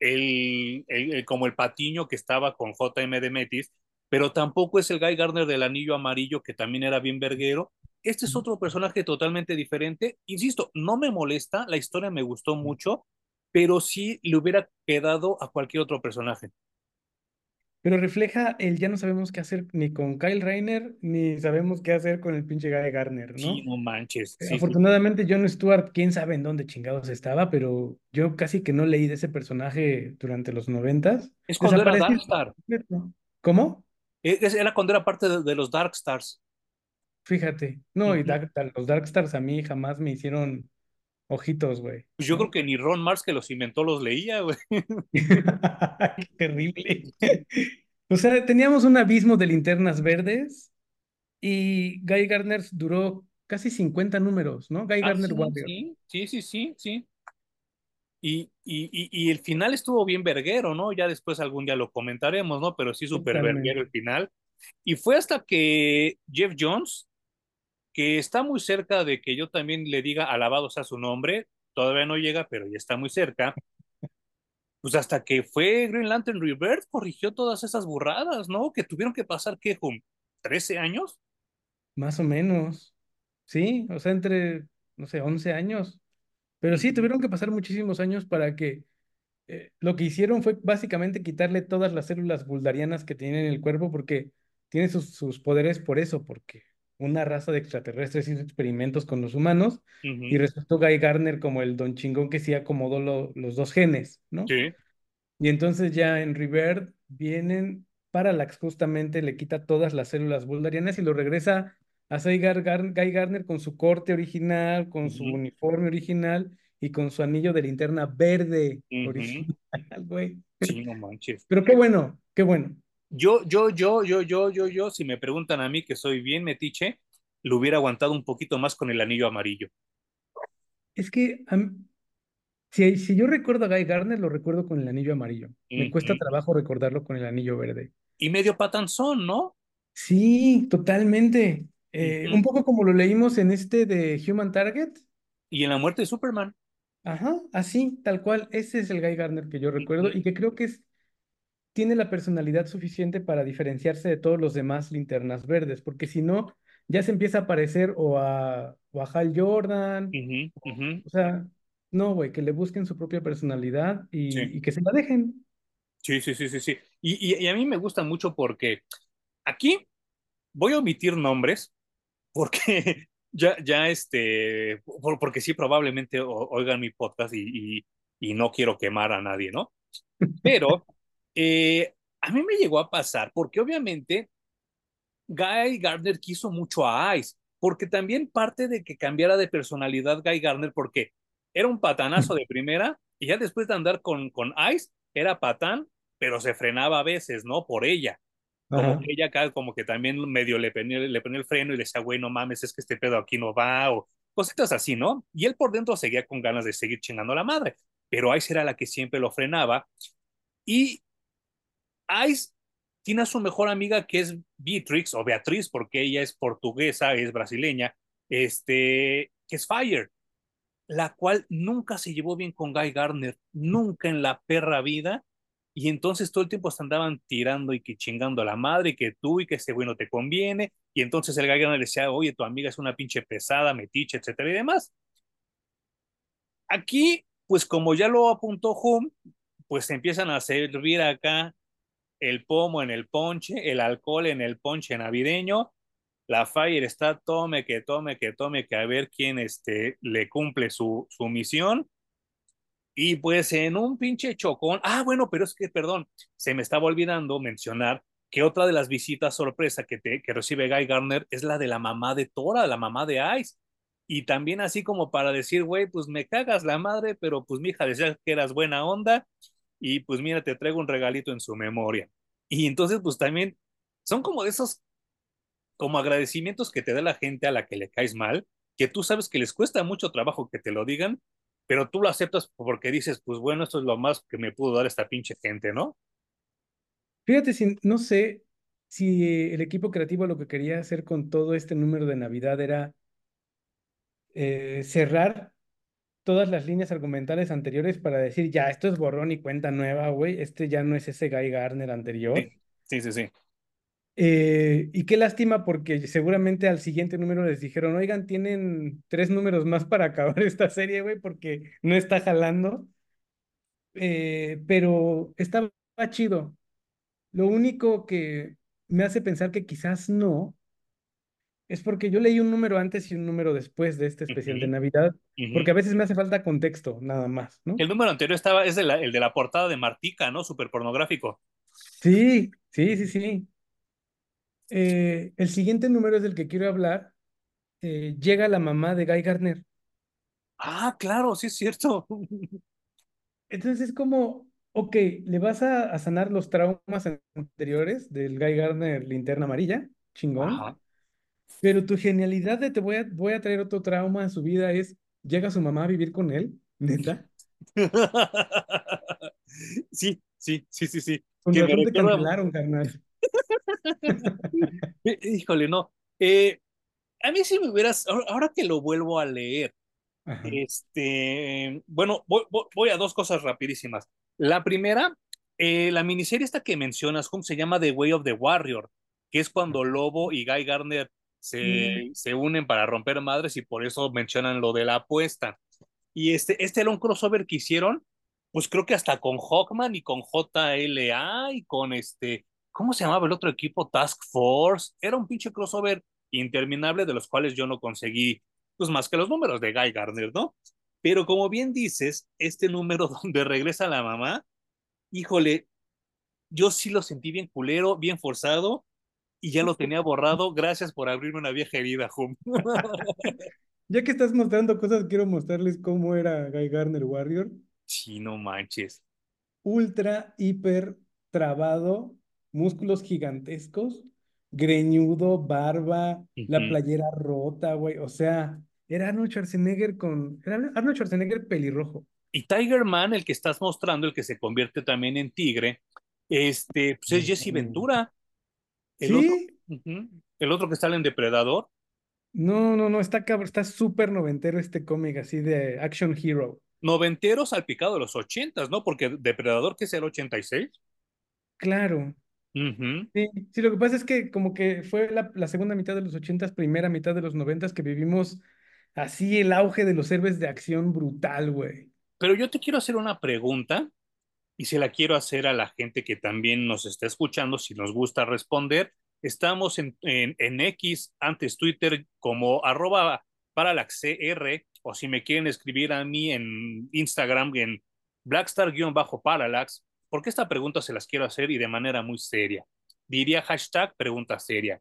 el, el- el- como el patiño que estaba con JM de Metis, pero tampoco es el Guy Gardner del anillo amarillo que también era bien verguero. Este es otro personaje totalmente diferente. Insisto, no me molesta, la historia me gustó mucho, pero sí le hubiera quedado a cualquier otro personaje. Pero refleja el ya no sabemos qué hacer ni con Kyle Rayner, ni sabemos qué hacer con el pinche Guy Gardner, Sí, ¿no? no manches, sí, sí, sí. Afortunadamente Jon Stewart, quién sabe en dónde chingados estaba, pero yo casi que no leí de ese personaje durante los noventas. Es cuando era. Darkstar, ¿Cómo? era cuando era parte de, de los Darkstars. Fíjate. No, y los Darkstars a mí jamás me hicieron ojitos, güey, Pues yo creo que ni Ron Mars que los inventó los leía, güey. Qué terrible. O sea, teníamos un abismo de linternas verdes y Guy Gardner duró casi 50 números, ¿no? Guy Ah, Gardner sí, Warrior. sí, sí, sí, sí. Y, y, y, y el final estuvo bien verguero, ¿no? Ya después algún día lo comentaremos, ¿no? Pero sí súper verguero el final. Y fue hasta que Jeff Jones, que está muy cerca de que yo también le diga alabado sea su nombre, todavía no llega, pero ya está muy cerca, pues hasta que fue Green Lantern Rebirth, corrigió todas esas burradas, ¿no? Que tuvieron que pasar, ¿qué, Hum? ¿13 años? Más o menos. Sí, o sea, entre, no sé, 11 años. Pero sí, tuvieron que pasar muchísimos años para que eh, lo que hicieron fue básicamente quitarle todas las células buldarianas que tiene en el cuerpo porque tiene sus, sus poderes por eso, porque una raza de extraterrestres hizo experimentos con los humanos y resultó Guy Gardner como el don chingón que sí acomodó lo- los dos genes, ¿no? Sí. Y entonces ya en Rebirth vienen, Parallax justamente le quita todas las células buldarianas y lo regresa a Guy, Gar- Guy Gardner con su corte original, con su uniforme original y con su anillo de linterna verde original, güey. Sí, no manches. Pero qué bueno, qué bueno. Yo, yo, yo, yo, yo, yo, yo, si me preguntan a mí que soy bien metiche, lo hubiera aguantado un poquito más con el anillo amarillo. Es que si, si yo recuerdo a Guy Gardner, lo recuerdo con el anillo amarillo. Me cuesta trabajo recordarlo con el anillo verde. Y medio patanzón, ¿no? Sí, totalmente. Eh, un poco como lo leímos en este de Human Target. Y en la muerte de Superman. Ajá, así, tal cual. Ese es el Guy Gardner que yo recuerdo y que creo que es, tiene la personalidad suficiente para diferenciarse de todos los demás linternas verdes, porque si no, ya se empieza a parecer o a, o a Hal Jordan, Ujú, ujú. o sea, no, güey, que le busquen su propia personalidad Sí, y, y que se la dejen. sí, sí, sí, sí, sí. Y, y, y a mí me gusta mucho porque aquí voy a omitir nombres porque ya, ya este, por- porque sí, probablemente oigan mi podcast y, y, y no quiero quemar a nadie, ¿no? Pero eh, a mí me llegó a pasar porque obviamente Guy Gardner quiso mucho a Ice, porque también parte de que cambiara de personalidad Guy Gardner, porque era un patanazo de primera y ya después de andar con, con Ice, era patán, pero se frenaba a veces, ¿no? Por ella. Como Ajá. que ella acá, como que también medio le ponía, le ponía el freno y le decía, güey, no mames, es que este pedo aquí no va, o cositas así, ¿no? Y él por dentro seguía con ganas de seguir chingando a la madre, pero Ice era la que siempre lo frenaba. Y Ice tiene a su mejor amiga que es Beatrix o Beatriz, porque ella es portuguesa, es brasileña, este, que es Fire, la cual nunca se llevó bien con Guy Gardner, nunca en la perra vida. Y entonces todo el tiempo se andaban tirando y que chingando a la madre, y que tú y que ese güey no te conviene. Y entonces el Guy Gardner le decía, oye, tu amiga es una pinche pesada, metiche, etcétera y demás. Aquí, pues como ya lo apuntó Hum, pues empiezan a servir acá el pomo en el ponche, el alcohol en el ponche navideño, la Fire está tome, que tome, que tome, que a ver quién este, le cumple su, su misión. Y pues en un pinche chocón, ah, bueno, pero es que, perdón, se me estaba olvidando mencionar que otra de las visitas sorpresa que, te, que recibe Guy Garner es la de la mamá de Tora, la mamá de Ice. Y también así como para decir, güey, pues me cagas la madre, pero pues mi hija decía que eras buena onda y pues mira, te traigo un regalito en su memoria. Y entonces pues también son como de esos, como agradecimientos que te da la gente a la que le caes mal, que tú sabes que les cuesta mucho trabajo que te lo digan, pero tú lo aceptas porque dices, pues bueno, esto es lo más que me pudo dar esta pinche gente, ¿no? Fíjate, si, no sé si el equipo creativo lo que quería hacer con todo este número de Navidad era eh, cerrar todas las líneas argumentales anteriores para decir, ya, esto es borrón y cuenta nueva, güey, este ya no es ese Guy Gardner Sí, anterior. sí, sí. sí. Eh, y qué lástima porque seguramente al siguiente número les dijeron, oigan, tienen tres números más para acabar esta serie, güey, porque no está jalando. Eh, pero estaba chido. Lo único que me hace pensar que quizás no es porque yo leí un número antes y un número después de este especial de Navidad, porque a veces me hace falta contexto, nada más, ¿no? El número anterior estaba, es de la- el de la portada de Martica, ¿no? Súper pornográfico. Sí, sí, sí, sí. Eh, el siguiente número es del que quiero hablar. Eh, llega la mamá de Guy Gardner. Ah, claro, sí es cierto. Entonces es como, ok, le vas a, a sanar los traumas anteriores del Guy Gardner linterna amarilla, chingón, Ajá. Pero tu genialidad de te voy a, voy a traer otro trauma en su vida es, llega su mamá a vivir con él, neta. Sí, sí, sí, sí, sí. Con razón te cancelaron, carnal. Híjole, no. Eh, a mí sí me hubieras, ahora, que lo vuelvo a leer, Ajá. este, bueno, voy a dos cosas rapidísimas. La primera, eh, la miniserie esta que mencionas, ¿cómo se llama? The Way of the Warrior, que es cuando Lobo y Guy Gardner se, Mm, se unen para romper madres y por eso mencionan lo de la apuesta. Y este, este era un crossover que hicieron, pues creo que hasta con Hawkman y con JLA y con este, ¿cómo se llamaba el otro equipo? Task Force. Era un pinche crossover interminable de los cuales yo no conseguí, pues más que los números de Guy Gardner, ¿no? Pero como bien dices, este número donde regresa la mamá, híjole, yo sí lo sentí bien culero, bien forzado, y ya lo tenía borrado. Gracias por abrirme una vieja herida, Hum. ya que estás mostrando cosas, quiero mostrarles cómo era Guy Garner Warrior. Sí, no manches. Ultra, hiper trabado, músculos gigantescos, greñudo, barba, la playera rota, güey. O sea, era Arnold Schwarzenegger con. Era Arnold Schwarzenegger pelirrojo. Y Tiger Man, el que estás mostrando, el que se convierte también en tigre, este, pues es Jesse Ventura. El ¿Sí? Otro, el otro que sale en Depredador. No, no, no, está está súper noventero este cómic así de Action Hero. Noventeros al picado de los ochentas, ¿no? Porque Depredador, que es el 86. Claro. sí, sí, lo que pasa es que como que fue la, la segunda mitad de los ochentas, primera mitad de los noventas que vivimos así el auge de los héroes de acción brutal, güey. Pero yo te quiero hacer una pregunta y se la quiero hacer a la gente que también nos está escuchando, si nos gusta responder. Estamos en, en, X, antes Twitter, como arroba parallaxcr, o si me quieren escribir a mí en Instagram, en blackstar-parallax, porque esta pregunta se las quiero hacer y de manera muy seria. Diría hashtag pregunta seria.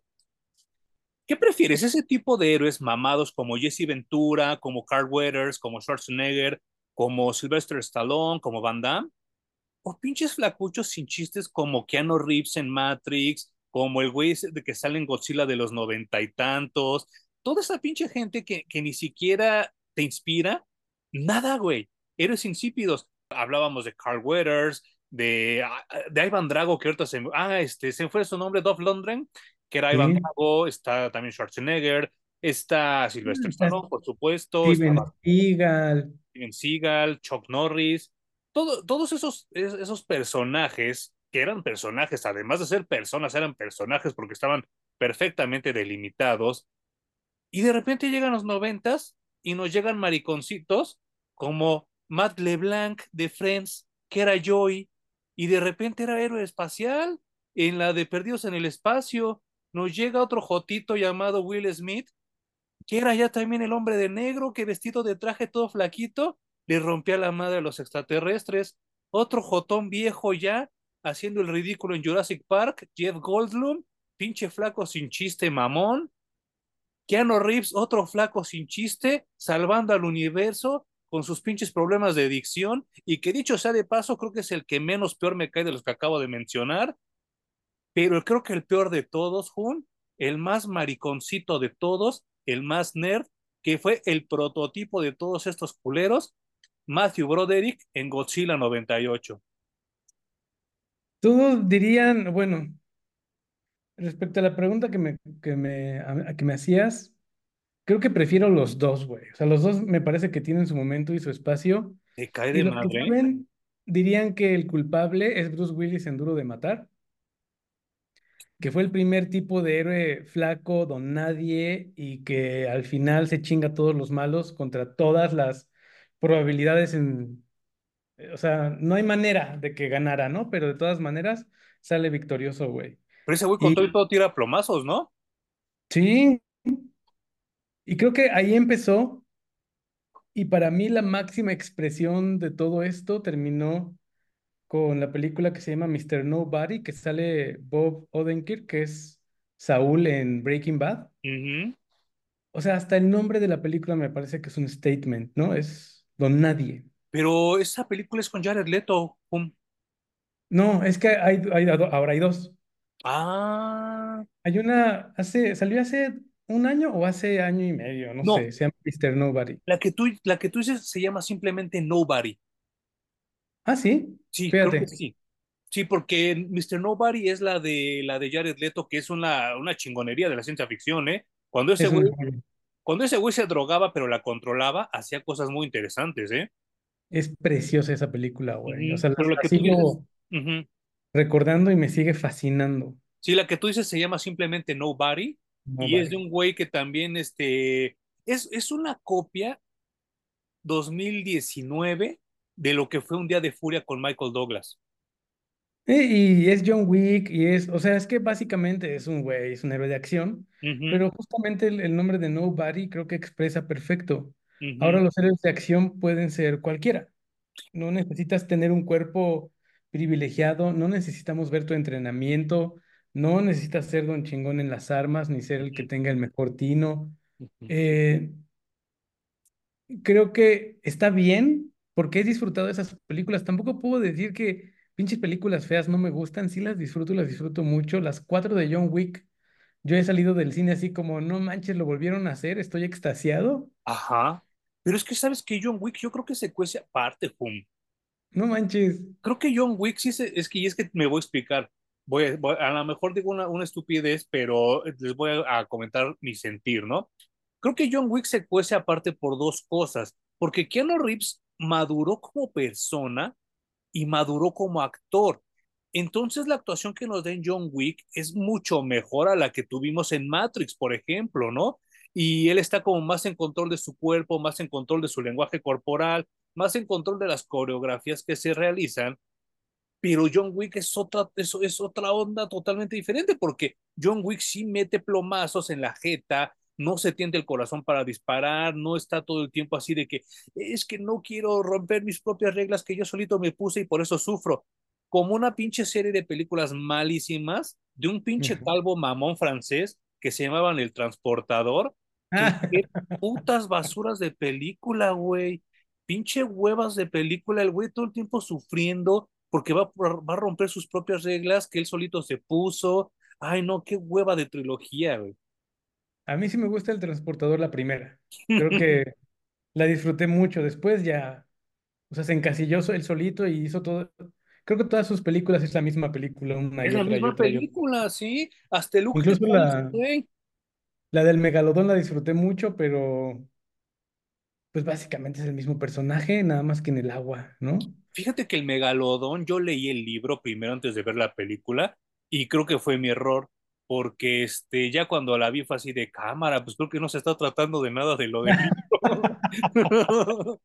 ¿Qué prefieres? ¿Ese tipo de héroes mamados como Jesse Ventura, como Carl Weathers, como Schwarzenegger, como Sylvester Stallone, como Van Damme? O pinches flacuchos sin chistes como Keanu Reeves en Matrix, como el güey de que sale en Godzilla de los noventa y tantos, toda esa pinche gente que, que ni siquiera te inspira, nada, güey, héroes insípidos. Hablábamos de Carl Weathers, de, ah, de Ivan Drago, que ahorita se, ah, este, se fue su nombre, Dolph Lundgren, que era Ivan Drago, está también Schwarzenegger, está Sylvester Stallone, por supuesto, Steven Seagal, Steven Seagal, Chuck Norris, todos esos, esos personajes, que eran personajes, además de ser personas, eran personajes porque estaban perfectamente delimitados, y de repente llegan los noventas y nos llegan mariconcitos como Matt LeBlanc de Friends, que era Joy, y de repente era héroe espacial, en la de Perdidos en el Espacio, nos llega otro jotito llamado Will Smith, que era ya también el hombre de negro, que vestido de traje todo flaquito, le rompía la madre a los extraterrestres. Otro jotón viejo ya, haciendo el ridículo en Jurassic Park, Jeff Goldblum, pinche flaco sin chiste mamón. Keanu Reeves, otro flaco sin chiste, salvando al universo con sus pinches problemas de adicción, y que dicho sea de paso, creo que es el que menos peor me cae de los que acabo de mencionar, pero creo que el peor de todos, Jun, el más mariconcito de todos, el más nerd, que fue el prototipo de todos estos culeros, Matthew Broderick en Godzilla 98. Todos dirían, bueno, respecto a la pregunta que me, que me, que me hacías, creo que prefiero los dos, güey. O sea, los dos me parece que tienen su momento y su espacio. ¿Te cae de madre? dirían que el culpable es Bruce Willis en Duro de Matar, que fue el primer tipo de héroe flaco, don nadie, y que al final se chinga a todos los malos contra todas las probabilidades en, o sea, no hay manera de que ganara, ¿no? Pero de todas maneras sale victorioso, güey. Pero ese güey con todo y todo tira plomazos, ¿no? Sí. Y creo que ahí empezó. Y para mí la máxima expresión de todo esto terminó con la película que se llama Mr. Nobody, que sale Bob Odenkirk, que es Saúl en Breaking Bad. O sea, hasta el nombre de la película me parece que es un statement, ¿no? Es Don Nadie. Pero esa película es con Jared Leto. No, es que hay, hay, ahora hay dos. Ah. Hay una, hace, salió hace un año o hace año y medio, no, sé, se llama Mr. Nobody. La que tú, la que tú dices se llama simplemente Nobody. Ah, sí. Sí, creo que sí. Sí, porque Mr. Nobody es la de la de Jared Leto, que es una, una chingonería de la ciencia ficción, ¿eh? Cuando ese güey, cuando ese güey se drogaba, pero la controlaba, hacía cosas muy interesantes, ¿eh? Es preciosa esa película, güey. O sea, la, que sigo recordando y me sigue fascinando. Sí, la que tú dices se llama simplemente Nobody, y es de un güey que también, este, es, es una copia 2019 de lo que fue un día de furia con Michael Douglas. Y, es John Wick, y es, o sea, es que básicamente es un güey, es un héroe de acción, pero justamente el, el nombre de Nobody creo que expresa perfecto. Ahora los héroes de acción pueden ser cualquiera. No necesitas tener un cuerpo privilegiado, no necesitamos ver tu entrenamiento, no necesitas ser don chingón en las armas, ni ser el que tenga el mejor tino. Eh, creo que está bien porque he disfrutado de esas películas. Tampoco puedo decir que pinches películas feas no me gustan, sí las disfruto, las disfruto mucho. Las cuatro de John Wick, yo he salido del cine así como, no manches, lo volvieron a hacer, estoy extasiado. Ajá. Pero es que sabes que John Wick yo creo que se cuece aparte, Hum. No manches. Creo que John Wick sí se, es que y es que me voy a explicar. Voy a, voy- a lo mejor digo una, una estupidez, pero les voy a, a comentar mi sentir, ¿no? Creo que John Wick se cuece aparte por dos cosas, porque Keanu Reeves maduró como persona y maduró como actor. Entonces la actuación que nos da en John Wick es mucho mejor a la que tuvimos en Matrix, por ejemplo, ¿no? Y él está como más en control de su cuerpo, más en control de su lenguaje corporal, más en control de las coreografías que se realizan pero John Wick es otra, es, es otra onda totalmente diferente, porque John Wick sí mete plomazos en la jeta, no se tiende el corazón para disparar, no está todo el tiempo así de que es que no quiero romper mis propias reglas que yo solito me puse y por eso sufro. Como una pinche serie de películas malísimas de un pinche calvo mamón francés que se llamaban El Transportador, Ah, qué putas basuras de película, güey. Pinche huevas de película, el güey todo el tiempo sufriendo porque va, va a romper sus propias reglas que él solito se puso. Ay, no, qué hueva de trilogía, güey. A mí sí me gusta El Transportador la primera. Creo que la disfruté mucho. Después ya, o sea, se encasilló él solito y hizo todo. Creo que todas sus películas es la misma película, una Es y la otra y misma otra y otra. película, ¿sí? Hasta el Incluso la, la del Megalodón la disfruté mucho, pero pues básicamente es el mismo personaje, nada más que en el agua, ¿no? Fíjate que el megalodón, yo leí el libro primero antes de ver la película y creo que fue mi error, porque este, ya cuando la vi fue así de cámara, pues creo que no se está tratando de nada de lo libro.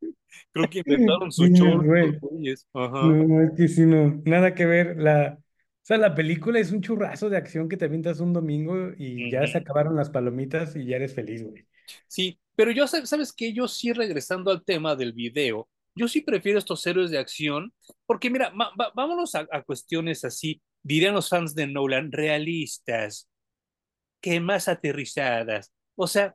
Creo que inventaron su güeyes. Ajá. No, no, es que sí, no, nada que ver. La, o sea, la película es un churrazo de acción que te avientas un domingo y ya se acabaron las palomitas y ya eres feliz, güey. Sí, pero yo, sab- ¿sabes qué? Yo sí, regresando al tema del video, yo sí prefiero estos héroes de acción, porque mira, vámonos a, a cuestiones así, dirían los fans de Nolan, realistas, que más aterrizadas. O sea,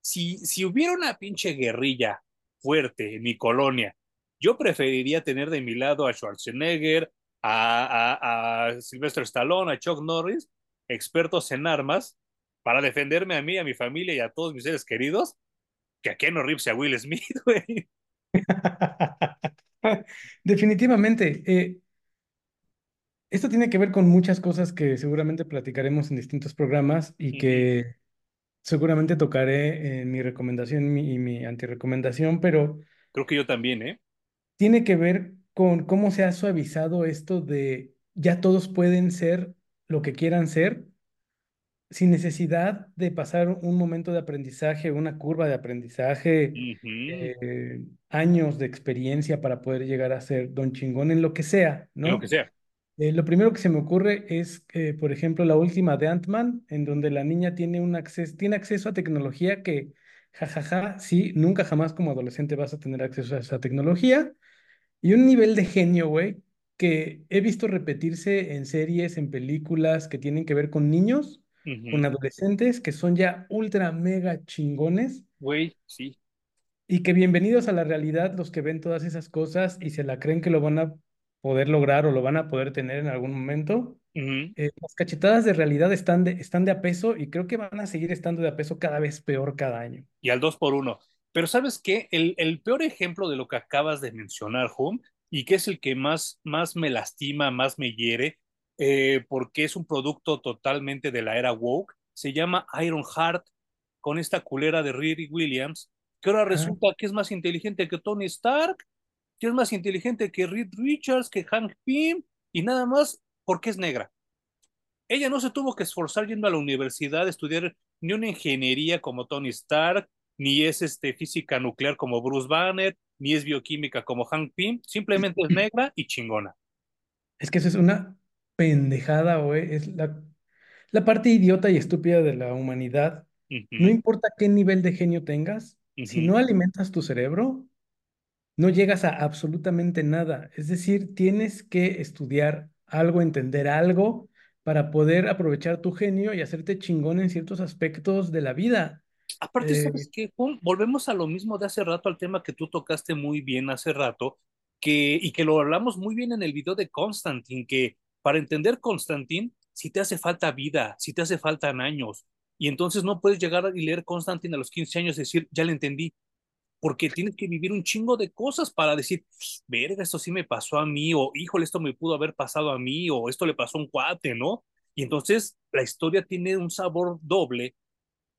si, si hubiera una pinche guerrilla fuerte en mi colonia, yo preferiría tener de mi lado a Schwarzenegger, a, a, Sylvester Stallone, a Chuck Norris, expertos en armas, para defenderme a mí, a mi familia y a todos mis seres queridos, que a Keanu Reeves y a Will Smith, güey. Definitivamente. eh, esto tiene que ver con muchas cosas que seguramente platicaremos en distintos programas y que seguramente tocaré en mi recomendación mi- y mi antirecomendación, pero Creo que yo también, ¿eh? tiene que ver con cómo se ha suavizado esto de ya todos pueden ser lo que quieran ser sin necesidad de pasar un momento de aprendizaje, una curva de aprendizaje, Ujú. eh, años de experiencia para poder llegar a ser don chingón en lo que sea, En lo que ¿no? sea. Eh, lo primero que se me ocurre es, eh, por ejemplo, la última de Ant-Man, en donde la niña tiene, un acceso, tiene acceso a tecnología que, jajaja, sí, nunca jamás como adolescente vas a tener acceso a esa tecnología, y un nivel de genio, güey, que he visto repetirse en series, en películas que tienen que ver con niños, con Ujú. adolescentes, que son ya ultra mega chingones Güey, sí. y que bienvenidos a la realidad los que ven todas esas cosas y se la creen que lo van a poder lograr o lo van a poder tener en algún momento. Eh, las cachetadas de realidad están de, están de a peso y creo que van a seguir estando de a peso cada vez peor cada año. y al dos por uno. Pero ¿sabes qué? El, el peor ejemplo de lo que acabas de mencionar, Home, y que es el que más, más me lastima, más me hiere, eh, porque es un producto totalmente de la era woke, se llama Iron Heart, con esta culera de Riri Williams, que ahora Ajá. resulta que es más inteligente que Tony Stark, que es más inteligente que Reed Richards, que Hank Pym, y nada más porque es negra. Ella no se tuvo que esforzar yendo a la universidad a estudiar ni una ingeniería como Tony Stark, ni es este, física nuclear como Bruce Banner, ni es bioquímica como Hank Pym, simplemente es negra y chingona. Es que eso es una pendejada, güey. Es la, la parte idiota y estúpida de la humanidad. No importa qué nivel de genio tengas, si no alimentas tu cerebro, no llegas a absolutamente nada. Es decir, tienes que estudiar algo, entender algo para poder aprovechar tu genio y hacerte chingón en ciertos aspectos de la vida. Aparte, ¿sabes Eh, qué? Juan? Volvemos a lo mismo de hace rato, al tema que tú tocaste muy bien hace rato, que, y que lo hablamos muy bien en el video de Constantine, que para entender Constantine, si te hace falta vida, si te hace faltan años, y entonces no puedes llegar y leer Constantine a los 15 años y decir, ya le entendí, porque tienes que vivir un chingo de cosas para decir, verga, esto sí me pasó a mí, o híjole, esto me pudo haber pasado a mí, o esto le pasó a un cuate, ¿no? Y entonces la historia tiene un sabor doble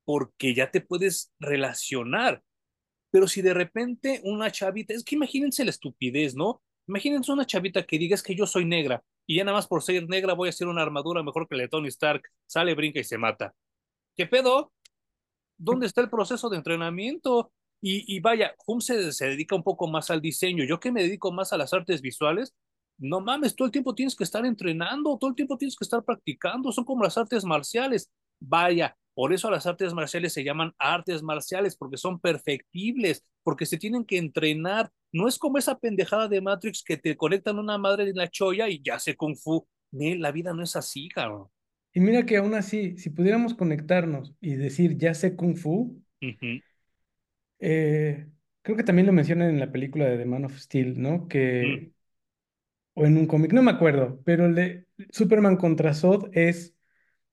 porque ya te puedes relacionar. Pero si de repente una chavita, es que imagínense la estupidez, ¿no? Imagínense una chavita que diga es que yo soy negra y ya nada más por ser negra voy a hacer una armadura mejor que la de Tony Stark, sale, brinca y se mata. ¿Qué pedo? ¿Dónde está el proceso de entrenamiento? Y, y vaya, Hum se, se dedica un poco más al diseño. Yo que me dedico más a las artes visuales, no mames, todo el tiempo tienes que estar entrenando, todo el tiempo tienes que estar practicando, son como las artes marciales. Vaya, por eso las artes marciales se llaman artes marciales, porque son perfectibles, porque se tienen que entrenar. No es como esa pendejada de Matrix que te conectan una madre en la cholla y ya sé kung fu. La vida no es así, cabrón. y mira que aún así, si pudiéramos conectarnos y decir, ya sé Kung Fu, eh, creo que también lo mencionan en la película de The Man of Steel, ¿no? mm, Que, o en un cómic, no me acuerdo, pero el de Superman contra Zod es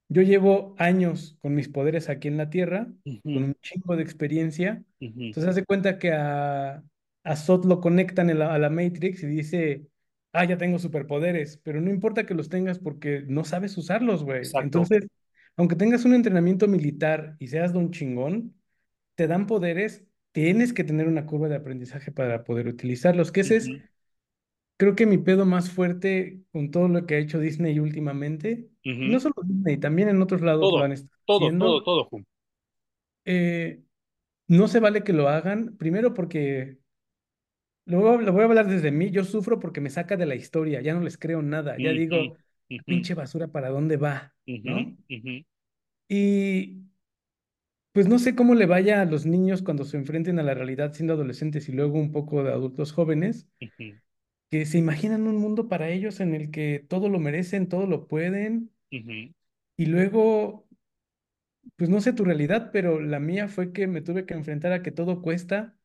Yo llevo años con mis poderes aquí en la Tierra, con un chingo de experiencia. ujú. Entonces hace cuenta que a, a Zod lo conectan en la- a la Matrix y dice, ah, ya tengo superpoderes, pero no importa que los tengas porque no sabes usarlos, güey. Entonces, aunque tengas un entrenamiento militar y seas don chingón, te dan poderes, tienes que tener una curva de aprendizaje para poder utilizarlos, que ese es Ujú, Creo que mi pedo más fuerte con todo lo que ha hecho Disney últimamente, y no ujú. solo Disney, también en otros lados lo Todo, han estado todo, todo, haciendo, todo, Jun. eh, no se vale que lo hagan, primero porque, lo lo voy a hablar desde mí, yo sufro porque me saca de la historia, ya no les creo nada, ya Ujú, digo, ujú, pinche basura, ¿para dónde va? ¿No? Y pues no sé cómo le vaya a los niños cuando se enfrenten a la realidad siendo adolescentes y luego un poco de adultos jóvenes, que se imaginan un mundo para ellos en el que todo lo merecen, todo lo pueden. Y luego, pues no sé tu realidad, pero la mía fue que me tuve que enfrentar a que todo cuesta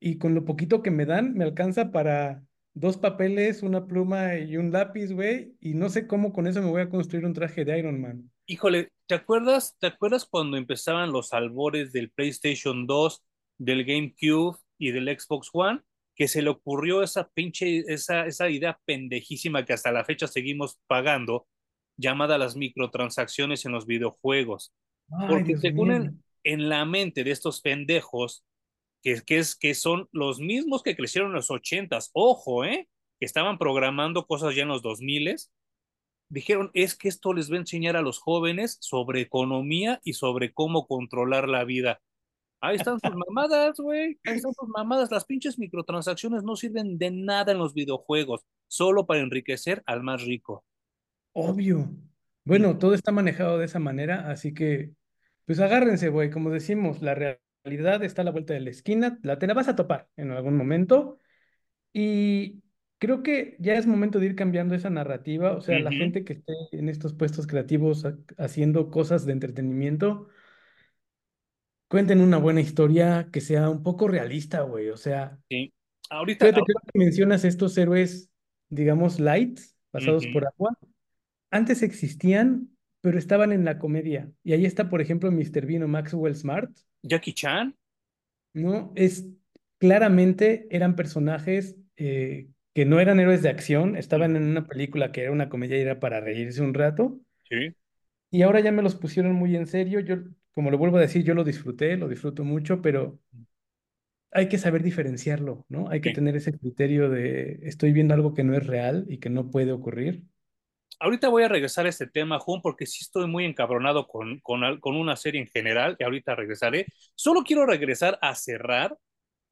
y con lo poquito que me dan me alcanza para dos papeles, una pluma y un lápiz, güey, y no sé cómo con eso me voy a construir un traje de Iron Man. Híjole, ¿te acuerdas, te acuerdas cuando empezaban los albores del PlayStation 2, del GameCube y del Xbox One? Que se le ocurrió esa pinche, esa, esa idea pendejísima que hasta la fecha seguimos pagando, llamada las microtransacciones en los videojuegos. Ay, Porque Dios según en, en la mente de estos pendejos, que, que, es, que son los mismos que crecieron en los ochentas, ojo, ¿eh? Que estaban programando cosas ya en los dos miles, dijeron, es que esto les va a enseñar a los jóvenes sobre economía y sobre cómo controlar la vida. Ahí están sus mamadas, güey. Ahí están sus mamadas. Las pinches microtransacciones no sirven de nada en los videojuegos, solo para enriquecer al más rico. Obvio. Bueno, todo está manejado de esa manera, así que, pues agárrense, güey, como decimos, la realidad está a la vuelta de la esquina, la te la vas a topar en algún momento. Y creo que ya es momento de ir cambiando esa narrativa. O sea, la gente que esté en estos puestos creativos ha- haciendo cosas de entretenimiento, cuenten una buena historia que sea un poco realista, güey. O sea, sí. Ahorita, fíjate que mencionas estos héroes, digamos, light, pasados por agua, antes existían, pero estaban en la comedia. Y ahí está, por ejemplo, Mr. Bean o Maxwell Smart, Jackie Chan, ¿no? Es claramente eran personajes eh, que no eran héroes de acción, estaban en una película que era una comedia y era para reírse un rato, sí, y ahora ya me los pusieron muy en serio. Yo, como lo vuelvo a decir, yo lo disfruté, lo disfruto mucho, pero hay que saber diferenciarlo, ¿no? Hay que sí. tener ese criterio de estoy viendo algo que no es real y que no puede ocurrir. ahorita voy a regresar a este tema, Jun, porque sí estoy muy encabronado con, con, con una serie en general, y ahorita regresaré. Solo quiero regresar a cerrar.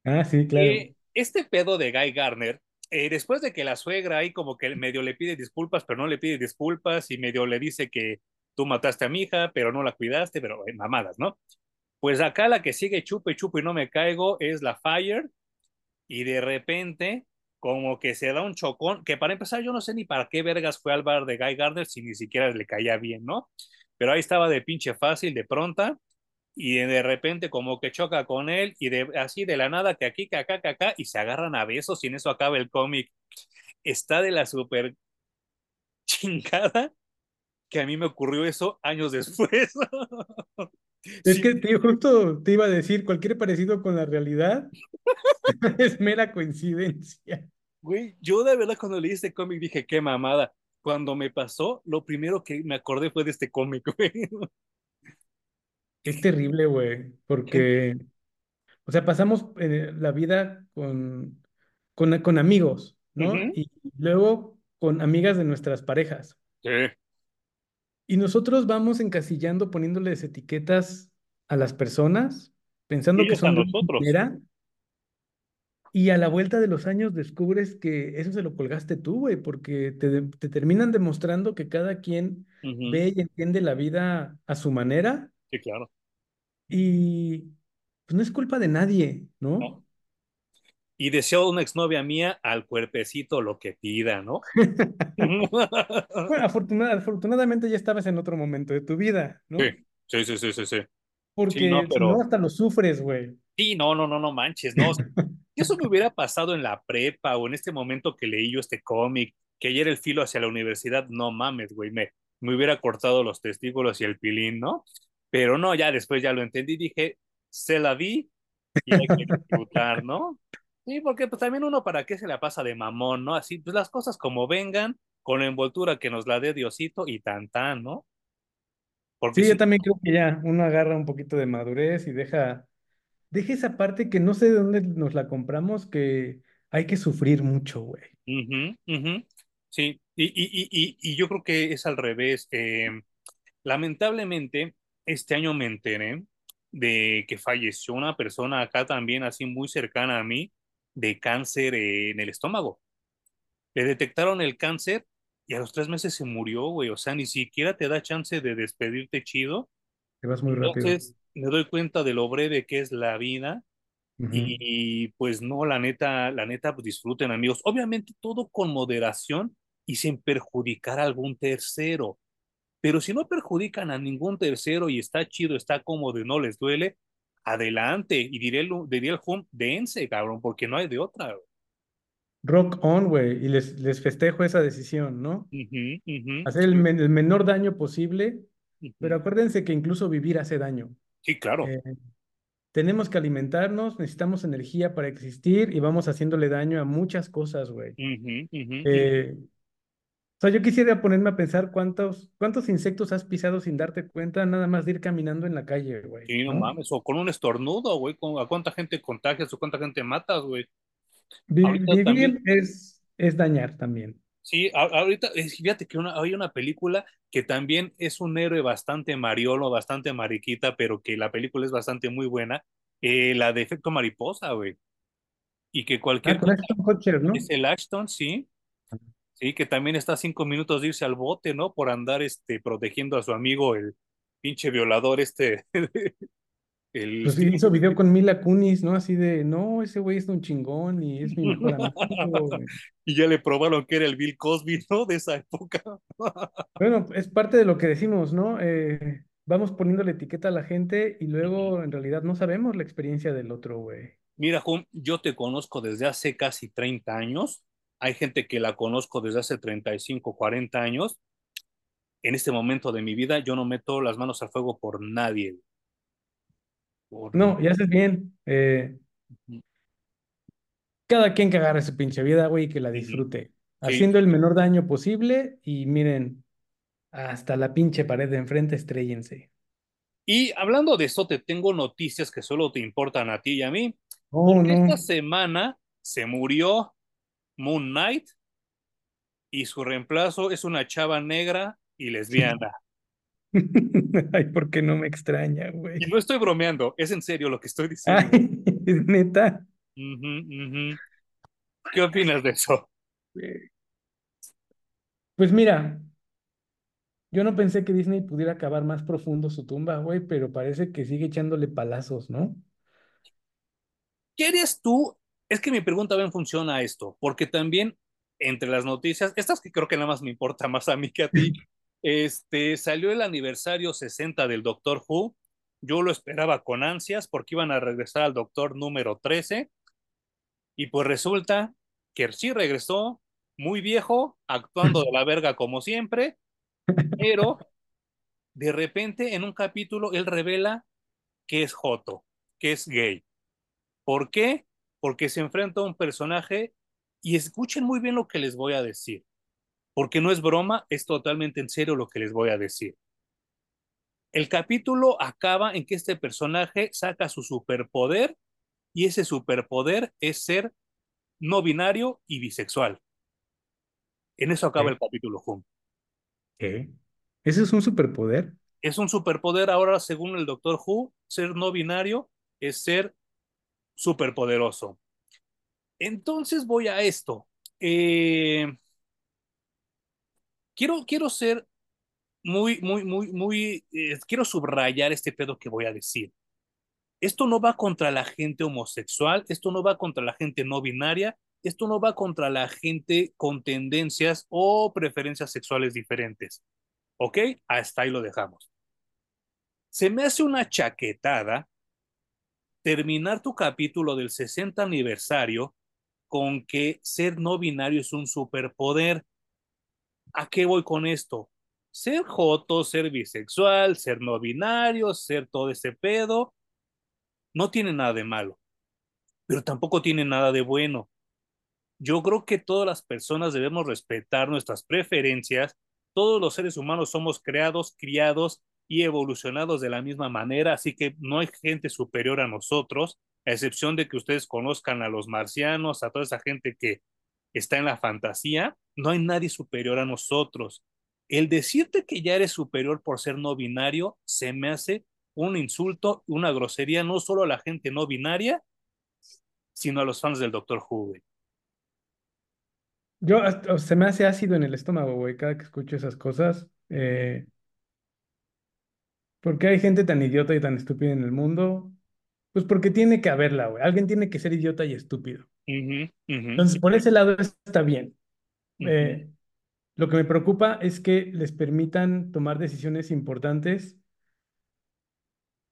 Ah, sí, claro. Este pedo de Guy Garner, eh, después de que la suegra ahí como que medio le pide disculpas, pero no le pide disculpas, y medio le dice que tú mataste a mi hija, pero no la cuidaste, pero eh, mamadas, ¿no? Pues acá la que sigue chupe, chupe y no me caigo es la Fire, y de repente como que se da un chocón, que para empezar yo no sé ni para qué vergas fue al bar de Guy Gardner si ni siquiera le caía bien, ¿no? Pero ahí estaba de pinche fácil, de pronta, y de repente como que choca con él y de así de la nada que aquí, que acá, que acá, y se agarran a besos y en eso acaba el cómic. Está de la super chingada que a mí me ocurrió eso años después. Es sí. que tío, justo te iba a decir, cualquier parecido con la realidad es mera coincidencia. Güey, yo de verdad cuando leí este cómic dije, qué mamada. Cuando me pasó, lo primero que me acordé fue de este cómic, güey. Es terrible, güey, porque, o sea, pasamos eh, la vida con, con, con amigos, ¿no? Y luego con amigas de nuestras parejas. Sí. Y nosotros vamos encasillando, poniéndoles etiquetas a las personas, pensando que son de nosotros. manera, y a la vuelta de los años descubres que eso se lo colgaste tú, güey, porque te, te, terminan demostrando que cada quien ve y entiende la vida a su manera. Sí, claro. Y pues no es culpa de nadie, ¿no? no. Y deseo una exnovia mía al cuerpecito lo que pida, ¿no? bueno, afortunad, afortunadamente ya estabas en otro momento de tu vida, ¿no? Sí, sí, sí, sí, sí. Porque sí, no, pero... si no, hasta lo sufres, güey. Sí, no, no, no, no manches, no. eso me hubiera pasado en la prepa o en este momento que leí yo este cómic, que ayer el filo hacia la universidad, no mames, güey, me, me hubiera cortado los testículos y el pilín, ¿no? Pero no, ya después ya lo entendí, dije, se la vi y hay que disfrutar, ¿no? Sí, porque pues también uno para qué se la pasa de mamón, ¿no? Así, pues las cosas como vengan, con la envoltura que nos la dé Diosito y tan tan, ¿no? Porque sí, si... yo también creo que ya uno agarra un poquito de madurez y deja, deja esa parte que no sé de dónde nos la compramos, que hay que sufrir mucho, güey. Uh -huh, uh -huh. Sí, y, y, y, y, yo creo que es al revés. Eh, lamentablemente, este año me enteré de que falleció una persona acá también, así muy cercana a mí, de cáncer en el estómago. Le detectaron el cáncer y a los tres meses se murió, güey. O sea, ni siquiera te da chance de despedirte chido. Te vas muy Entonces, rápido. me doy cuenta de lo breve que es la vida. Uh -huh. y, y, pues no, la neta, la neta, pues disfruten, amigos. Obviamente todo con moderación y sin perjudicar a algún tercero. Pero si no perjudican a ningún tercero y está chido, está cómodo y no les duele, adelante. Y diré el, diría el home, dense, cabrón, porque no hay de otra. Güey. Rock on, güey, y les, les festejo esa decisión, ¿no? Uh -huh, uh -huh. Hacer el, men el, menor daño posible, uh -huh. pero acuérdense que incluso vivir hace daño. Sí, claro. Eh, tenemos que alimentarnos, necesitamos energía para existir y vamos haciéndole daño a muchas cosas, güey. Eh, o sea, yo quisiera ponerme a pensar cuántos, cuántos insectos has pisado sin darte cuenta, nada más de ir caminando en la calle, güey. Sí, no, ¿no? mames, o con un estornudo, güey, a cuánta gente contagias o cuánta gente matas, güey. Vivir también... es, es dañar también. Sí, ahorita, fíjate que una, hay una película que también es un héroe bastante mariolo, bastante mariquita, pero que la película es bastante muy buena, eh, la de Efecto Mariposa, güey. Y que cualquier... Ah, con Ashton Kutcher, ¿no? Es el Ashton, sí. Sí, que también está a cinco minutos de irse al bote, ¿no? Por andar este, protegiendo a su amigo, el pinche violador este. el... Pues sí, hizo video con Mila Kunis, ¿no? Así de, no, ese güey es un chingón y es mi mejor amigo. y ya le probaron que era el Bill Cosby, ¿no? De esa época. bueno, es parte de lo que decimos, ¿no? Eh, vamos poniendo la etiqueta a la gente y luego en realidad no sabemos la experiencia del otro, güey. Mira, Juan, yo te conozco desde hace casi 30 años hay gente que la conozco desde hace 35, 40 años. En este momento de mi vida, yo no meto las manos al fuego por nadie. Por... No, y haces bien. Eh, cada quien que agarre su pinche vida, güey, y que la disfrute. Haciendo el menor daño posible y miren, hasta la pinche pared de enfrente, estrellense. Y hablando de eso, te tengo noticias que solo te importan a ti y a mí. Oh, no. Esta semana se murió Moon Knight y su reemplazo es una chava negra y lesbiana. Ay, ¿por qué no me extraña, güey? Y no estoy bromeando, es en serio lo que estoy diciendo. Ay, es neta. ¿Qué opinas de eso? Pues mira, yo no pensé que Disney pudiera acabar más profundo su tumba, güey, pero parece que sigue echándole palazos, ¿no? ¿Qué harías tú? Es que mi pregunta bien funciona a esto, porque también entre las noticias, estas que creo que nada más me importa más a mí que a ti, este, salió el aniversario 60 del Doctor Who. Yo lo esperaba con ansias porque iban a regresar al Doctor número 13. Y pues resulta que sí regresó, muy viejo, actuando de la verga como siempre, pero de repente en un capítulo él revela que es Joto, que es gay. ¿Por qué? Porque se enfrenta a un personaje y escuchen muy bien lo que les voy a decir, porque no es broma, es totalmente en serio lo que les voy a decir. El capítulo acaba en que este personaje saca su superpoder y ese superpoder es ser no binario y bisexual. En eso acaba ¿Qué? el capítulo, Jun. ¿Qué? ¿Ese es un superpoder? Es un superpoder ahora, según el Doctor Who, ser no binario es ser superpoderoso. Entonces voy a esto. Eh, quiero, quiero ser muy, muy, muy, muy, eh, quiero subrayar este pedo que voy a decir. Esto no va contra la gente homosexual, esto no va contra la gente no binaria, esto no va contra la gente con tendencias o preferencias sexuales diferentes. ¿Ok? Hasta ahí lo dejamos. Se me hace una chaquetada terminar tu capítulo del 60 aniversario con que ser no binario es un superpoder. ¿A qué voy con esto? Ser joto, ser bisexual, ser no binario, ser todo ese pedo, no tiene nada de malo, pero tampoco tiene nada de bueno. Yo creo que todas las personas debemos respetar nuestras preferencias. Todos los seres humanos somos creados, criados y evolucionados de la misma manera, así que no hay gente superior a nosotros, a excepción de que ustedes conozcan a los marcianos, a toda esa gente que está en la fantasía, no hay nadie superior a nosotros. El decirte que ya eres superior por ser no binario se me hace un insulto, una grosería, no solo a la gente no binaria, sino a los fans del Doctor Who. Yo, se me hace ácido en el estómago, güey, cada que escucho esas cosas. Eh, ¿por qué hay gente tan idiota y tan estúpida en el mundo? Pues porque tiene que haberla, güey. Alguien tiene que ser idiota y estúpido. Entonces, por ese lado está bien. Eh, lo que me preocupa es que les permitan tomar decisiones importantes.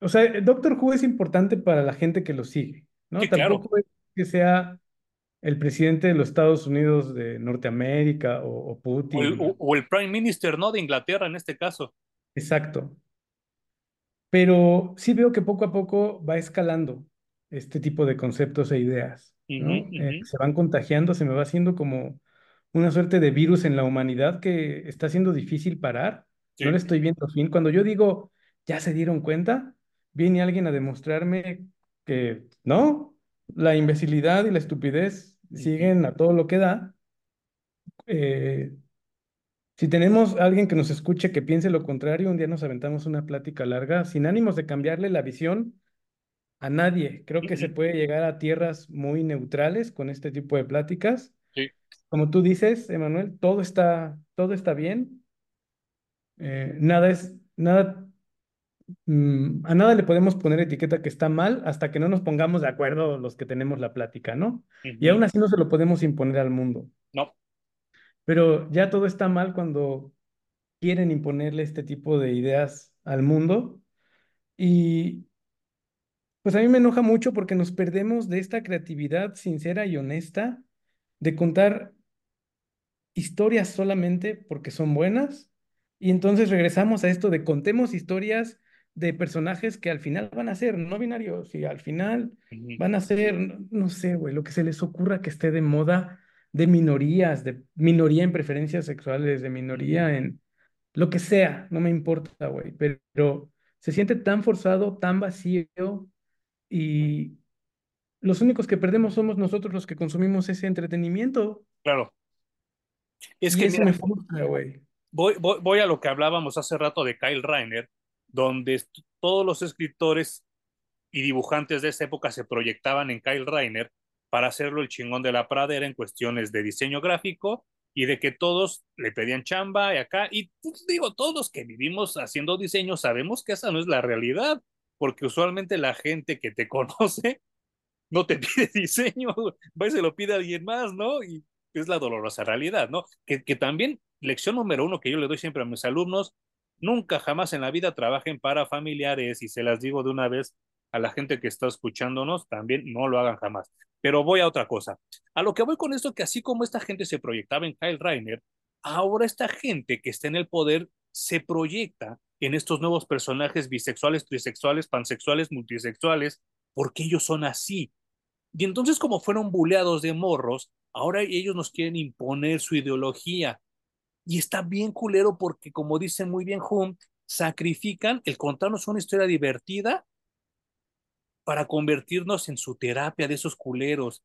O sea, Doctor Who es importante para la gente que lo sigue, ¿no? Sí, claro. Tampoco es que sea el presidente de los Estados Unidos de Norteamérica o, o O el, Putin. o- o el Prime Minister, ¿no? De Inglaterra en este caso. Exacto. Pero sí veo que poco a poco va escalando este tipo de conceptos e ideas, Eh, se van contagiando, se me va haciendo como una suerte de virus en la humanidad que está siendo difícil parar. No le Sí. estoy viendo fin. Cuando yo digo, ya se dieron cuenta, viene alguien a demostrarme que no, la imbecilidad y la estupidez siguen a todo lo que da. Eh, si tenemos a alguien que nos escuche que piense lo contrario, un día nos aventamos una plática larga sin ánimos de cambiarle la visión a nadie. Creo que se puede llegar a tierras muy neutrales con este tipo de pláticas. Sí. Como tú dices, Emanuel, todo está, todo está bien. Eh, nada es, nada, mm, a nada le podemos poner etiqueta que está mal hasta que no nos pongamos de acuerdo los que tenemos la plática, ¿no? Y aún así no se lo podemos imponer al mundo. Pero ya todo está mal cuando quieren imponerle este tipo de ideas al mundo. Y pues a mí me enoja mucho porque nos perdemos de esta creatividad sincera y honesta de contar historias solamente porque son buenas. Y entonces regresamos a esto de contemos historias de personajes que al final van a ser no binarios y al final van a ser, no, no sé, güey, lo que se les ocurra que esté de moda de minorías, de minoría en preferencias sexuales, de minoría en lo que sea, no me importa, güey, pero se siente tan forzado, tan vacío y los únicos que perdemos somos nosotros los que consumimos ese entretenimiento. Claro. Es Y que eso mira, me frustra, güey. voy, voy, voy a lo que hablábamos hace rato de Kyle Reiner, donde todos los escritores y dibujantes de esa época se proyectaban en Kyle Reiner para hacerlo el chingón de la pradera en cuestiones de diseño gráfico y de que todos le pedían chamba y acá. Y pues, digo, todos los que vivimos haciendo diseño sabemos que esa no es la realidad, porque usualmente la gente que te conoce no te pide diseño, va y se lo pide a alguien más, ¿no? Y es la dolorosa realidad, ¿no? Que, que también, lección número uno que yo le doy siempre a mis alumnos, nunca jamás en la vida trabajen para familiares y se las digo de una vez a la gente que está escuchándonos, también no lo hagan jamás. Pero voy a otra cosa. A lo que voy con esto, que así como esta gente se proyectaba en Kyle Reiner, ahora esta gente que está en el poder se proyecta en estos nuevos personajes bisexuales, trisexuales, pansexuales, multisexuales, porque ellos son así. Y entonces, como fueron buleados de morros, ahora ellos nos quieren imponer su ideología. Y está bien culero porque, como dice muy bien Hum, sacrifican el contarnos una historia divertida para convertirnos en su terapia de esos culeros.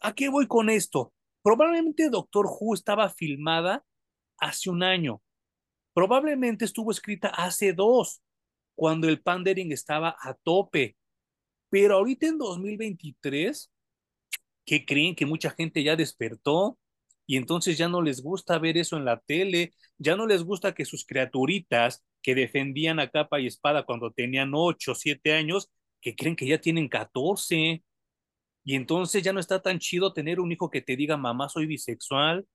¿A qué voy con esto? Probablemente Doctor Who estaba filmada hace un año. Probablemente estuvo escrita hace dos, cuando el pandering estaba a tope. Pero ahorita en 2023, ¿qué creen? Que mucha gente ya despertó y entonces ya no les gusta ver eso en la tele, ya no les gusta que sus criaturitas que defendían a capa y espada cuando tenían 8, 7 años, que creen que ya tienen 14. Y entonces ya no está tan chido tener un hijo que te diga, mamá, soy bisexual,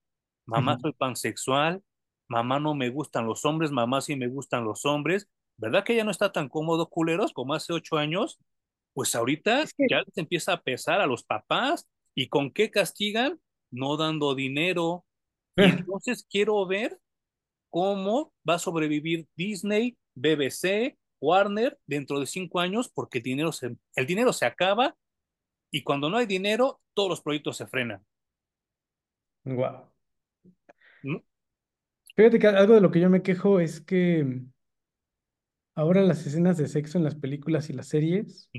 mamá, soy pansexual, mamá, no me gustan los hombres, mamá, sí me gustan los hombres. ¿Verdad que ya no está tan cómodo, culeros, como hace ocho años? Pues ahorita Es que, ya les empieza a pesar a los papás. ¿Y con qué castigan? No dando dinero. Y entonces quiero ver cómo va a sobrevivir Disney, BBC, Warner dentro de cinco años, porque el dinero se, el dinero se acaba y cuando no hay dinero, todos los proyectos se frenan. wow. ¿no? Fíjate que algo de lo que yo me quejo es que ahora las escenas de sexo en las películas y las series,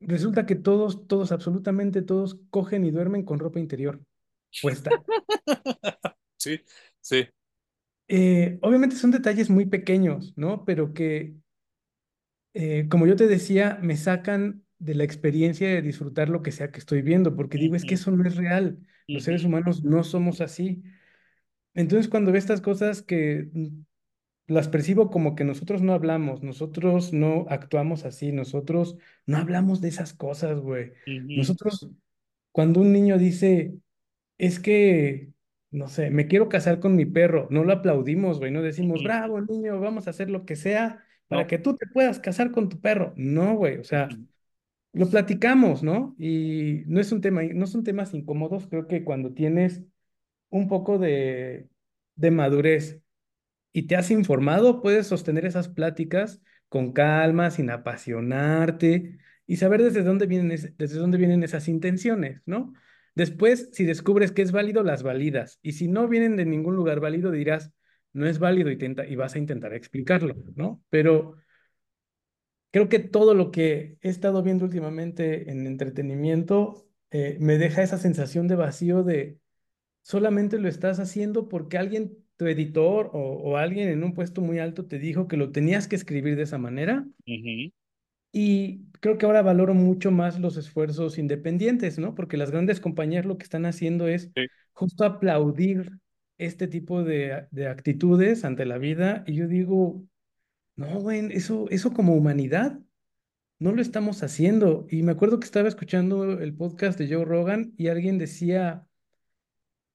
resulta que todos, todos, absolutamente todos cogen y duermen con ropa interior puesta. Sí, sí. Eh, obviamente son detalles muy pequeños, ¿no? Pero que, eh, como yo te decía, me sacan de la experiencia de disfrutar lo que sea que estoy viendo, porque digo, es que eso no es real. Los seres humanos no somos así. Entonces, cuando ve estas cosas que las percibo como que nosotros no hablamos, nosotros no actuamos así, nosotros no hablamos de esas cosas, güey. Nosotros, cuando un niño dice, es que, no sé, me quiero casar con mi perro, no lo aplaudimos, güey, no decimos, bravo, niño, vamos a hacer lo que sea para No. que tú te puedas casar con tu perro. No, güey, o sea, lo platicamos, ¿no? Y no es un tema, no son temas incómodos, creo que cuando tienes un poco de, de madurez y te has informado, puedes sostener esas pláticas con calma, sin apasionarte y saber desde dónde vienen, es- desde dónde vienen esas intenciones, ¿no? Después, si descubres que es válido, las validas. Y si no vienen de ningún lugar válido, dirás, no es válido y, vas a intentar explicarlo, ¿no? Pero creo que todo lo que he estado viendo últimamente en entretenimiento eh, me deja esa sensación de vacío de solamente lo estás haciendo porque alguien, tu editor o, alguien en un puesto muy alto te dijo que lo tenías que escribir de esa manera. Y creo que ahora valoro mucho más los esfuerzos independientes, ¿no? Porque las grandes compañías lo que están haciendo es Sí. justo aplaudir este tipo de, de actitudes ante la vida. Y yo digo, no, güey, eso, eso como humanidad no lo estamos haciendo. Y me acuerdo que estaba escuchando el podcast de Joe Rogan y alguien decía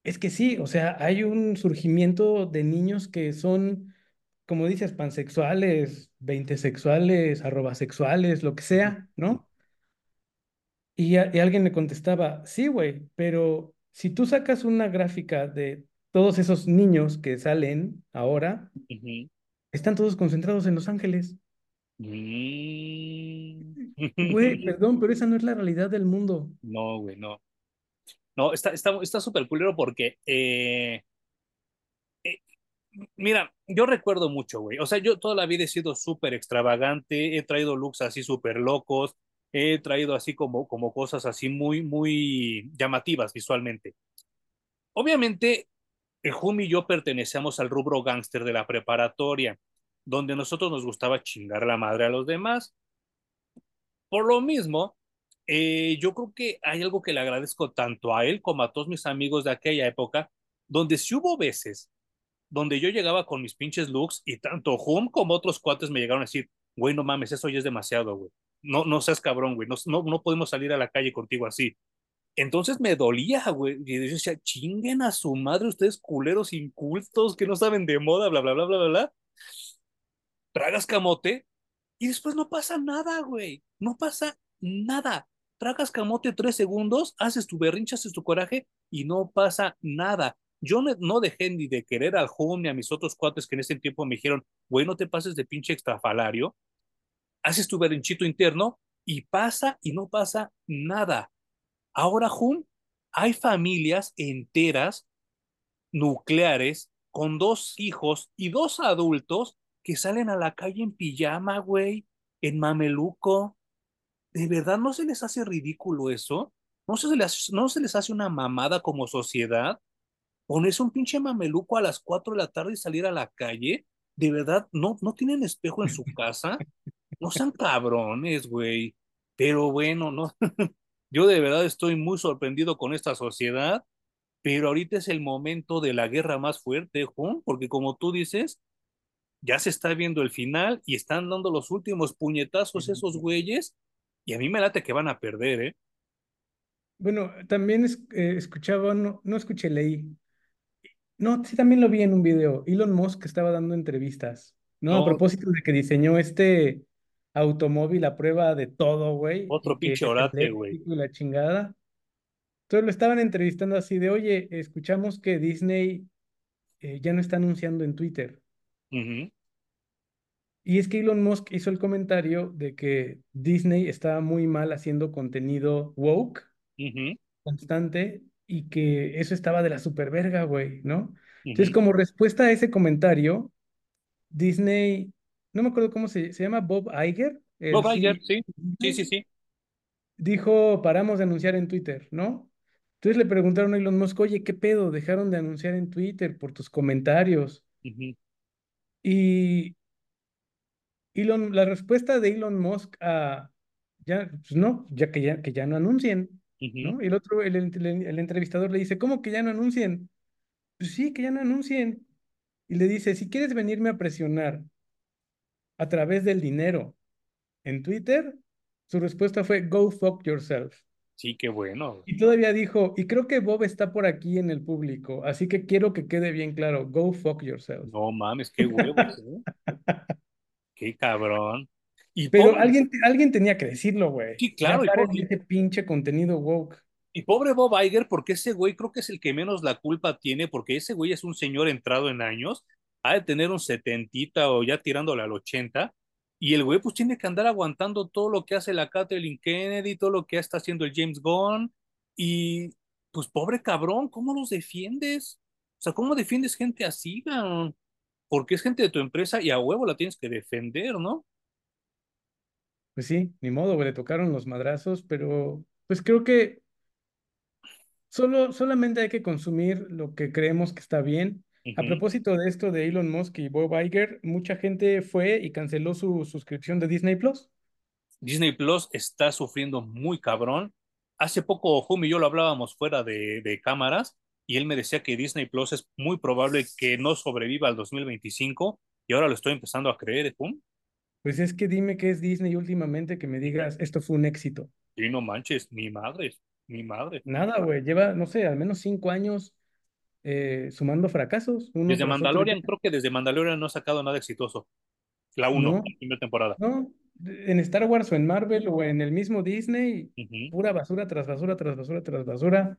es que sí, o sea, hay un surgimiento de niños que son, como dices, pansexuales, veintesexuales, arrobasexuales, lo que sea, ¿no? Y, a- y alguien le contestaba, sí, güey, pero si tú sacas una gráfica de todos esos niños que salen ahora, están todos concentrados en Los Ángeles. Mm. Güey, perdón, pero esa no es la realidad del mundo. No, güey, no. No, está, está, está súper culero porque, eh, mira, yo recuerdo mucho, güey. O sea, yo toda la vida he sido súper extravagante, he traído looks así súper locos, he traído así como, como cosas así muy, muy llamativas visualmente. obviamente, el Hum y yo pertenecemos al rubro gángster de la preparatoria, donde nosotros nos gustaba chingar la madre a los demás. Por lo mismo, eh, yo creo que hay algo que le agradezco tanto a él como a todos mis amigos de aquella época, donde si hubo veces donde yo llegaba con mis pinches looks y tanto Hum como otros cuates me llegaron a decir, güey, no mames, eso ya es demasiado, güey. No, no seas cabrón, güey. No, no, no podemos salir a la calle contigo así. Entonces me dolía, güey. Y yo decía, chinguen a su madre ustedes culeros incultos que no saben de moda, bla, bla, bla, bla, bla, bla. Tragas camote y después no pasa nada, güey. No pasa nada. Tragas camote tres segundos, haces tu berrincha, haces tu coraje y no pasa nada. Yo no, dejé ni de querer al Home ni a mis otros cuates que en ese tiempo me dijeron, güey, no te pases de pinche extrafalario. Haces tu berrinchito interno y pasa y no pasa nada. Ahora, Hum, hay familias enteras, nucleares, con dos hijos y dos adultos que salen a la calle en pijama, güey, en mameluco. ¿De verdad no se les hace ridículo eso? ¿No se les, no se les hace una mamada como sociedad? ¿Ponerse un pinche mameluco a las 4 de la tarde y salir a la calle? ¿De verdad no, no tienen espejo en su casa? No sean cabrones, güey. Pero bueno, no. Yo de verdad estoy muy sorprendido con esta sociedad, pero ahorita es el momento de la guerra más fuerte, Juan, porque como tú dices, ya se está viendo el final y están dando los últimos puñetazos esos güeyes y a mí me late que van a perder, ¿eh? Bueno, también es, eh, escuchaba, no, no escuché, leí. No, sí, también lo vi en un video. Elon Musk estaba dando entrevistas, ¿no? A No, propósito de que diseñó este automóvil a prueba de todo, güey, otro y que pinche es orate, güey. eléctrico y la chingada. Entonces lo estaban entrevistando así de, oye, escuchamos que Disney eh, ya no está anunciando en Twitter. Ujú, Y es que Elon Musk hizo el comentario de que Disney estaba muy mal haciendo contenido woke, ujú, constante, y que eso estaba de la superverga, güey, ¿no? Entonces, como respuesta a ese comentario, Disney, no me acuerdo cómo se, se llama, Bob Iger, Bob Iger, CEO sí, sí, sí, sí. dijo, paramos de anunciar en Twitter, ¿no? Entonces le preguntaron a Elon Musk, oye, ¿qué pedo? Dejaron de anunciar en Twitter por tus comentarios. Y Elon, la respuesta de Elon Musk a, ya, pues no, ya que ya, que ya no anuncien, ¿no? Y el otro, el, el, el entrevistador le dice, ¿cómo que ya no anuncien? Pues sí, que ya no anuncien. Y le dice, si quieres venirme a presionar a través del dinero en Twitter, su respuesta fue, go fuck yourself. Sí, qué bueno. Y todavía dijo, y creo que Bob está por aquí en el público, así que quiero que quede bien claro, go fuck yourself. No mames, qué huevos, ¿eh? Qué cabrón. Y Pero pobre, alguien, alguien tenía que decirlo, güey. sí, claro, y, po- paren y- ese pinche contenido woke. y pobre Bob Iger, porque ese güey creo que es el que menos la culpa tiene, porque ese güey es un señor entrado en años, ha de tener un setentita o ya tirándole al ochenta, y el güey pues tiene que andar aguantando todo lo que hace la Kathleen Kennedy, todo lo que está haciendo el James Gunn, y pues pobre cabrón, ¿cómo los defiendes? O sea, ¿cómo defiendes gente así, cabrón? Porque es gente de tu empresa y a huevo la tienes que defender, ¿no? Pues sí, ni modo, güey, le tocaron los madrazos, pero pues creo que solo, solamente hay que consumir lo que creemos que está bien. A propósito de esto de Elon Musk y Bob Iger, mucha gente fue y canceló su suscripción de Disney Plus. Disney Plus está sufriendo muy cabrón. Hace poco Hum y yo lo hablábamos fuera de, de cámaras y él me decía que Disney Plus es muy probable que no sobreviva al 2025 y ahora lo estoy empezando a creer, Hum. Pues es que dime qué es Disney últimamente que me digas, esto fue un éxito. Y no manches, mi madre, mi madre. Nada, güey, lleva, no sé, al menos cinco años eh, sumando fracasos, Desde otro. Mandalorian, creo que desde Mandalorian no ha sacado nada exitoso. La uno, No, la primera temporada. no, en Star Wars o en Marvel o en el mismo Disney, pura basura tras basura tras basura tras basura.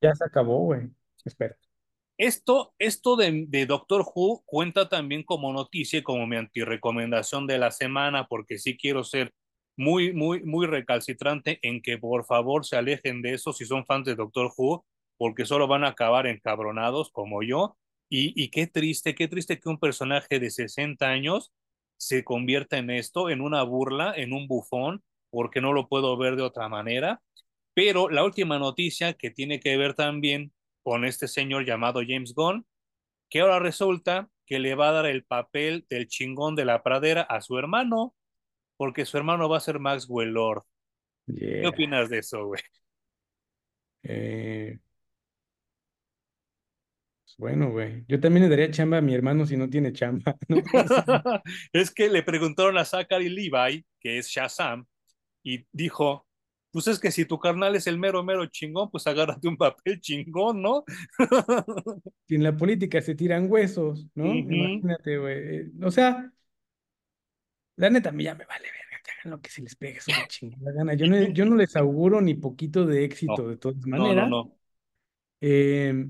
Ya se acabó, güey. Espera. Esto, esto de, Doctor Who cuenta también como noticia, y como mi antirecomendación de la semana, porque sí quiero ser muy, muy, muy recalcitrante en que por favor se alejen de eso si son fans de Doctor Who, porque solo van a acabar encabronados como yo. Y, y qué triste, qué triste que un personaje de 60 años se convierta en esto, en una burla, en un bufón, porque no lo puedo ver de otra manera. Pero la última noticia que tiene que ver también con este señor llamado James Gunn, que ahora resulta que le va a dar el papel del chingón de la pradera a su hermano, porque su hermano va a ser Maxwell Lord. ¿Qué opinas de eso, güey? Eh, bueno, güey. Yo también le daría chamba a mi hermano si no tiene chamba, es que le preguntaron a Zachary Levi, que es Shazam, y dijo, pues es que si tu carnal es el mero, mero chingón, pues agárrate un papel chingón, ¿no? en la política se tiran huesos, ¿no? Imagínate, güey. Eh, O sea, la neta, a mí ya me vale verga, que hagan lo que se les pegue su chingada gana. Yo no, yo no les auguro ni poquito de éxito, No, de todas no, no, maneras. no. Eh,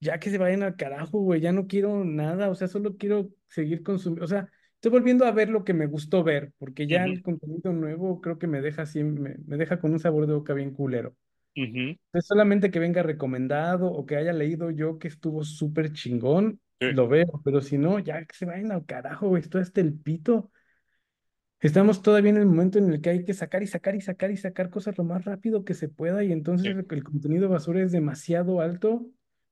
ya que se vayan al carajo, güey, ya no quiero nada, o sea, solo quiero seguir consumiendo, o sea, estoy volviendo a ver lo que me gustó ver, porque ya el contenido nuevo creo que me deja así, me, me deja con un sabor de boca bien culero. ujú, Entonces, solamente que venga recomendado o que haya leído yo que estuvo súper chingón, sí. lo veo, pero si no, ya que se vayan al carajo, güey, esto hasta el pito. Estamos todavía en el momento en el que hay que sacar y sacar y sacar y sacar cosas lo más rápido que se pueda y entonces Sí. el, el contenido basura es demasiado alto.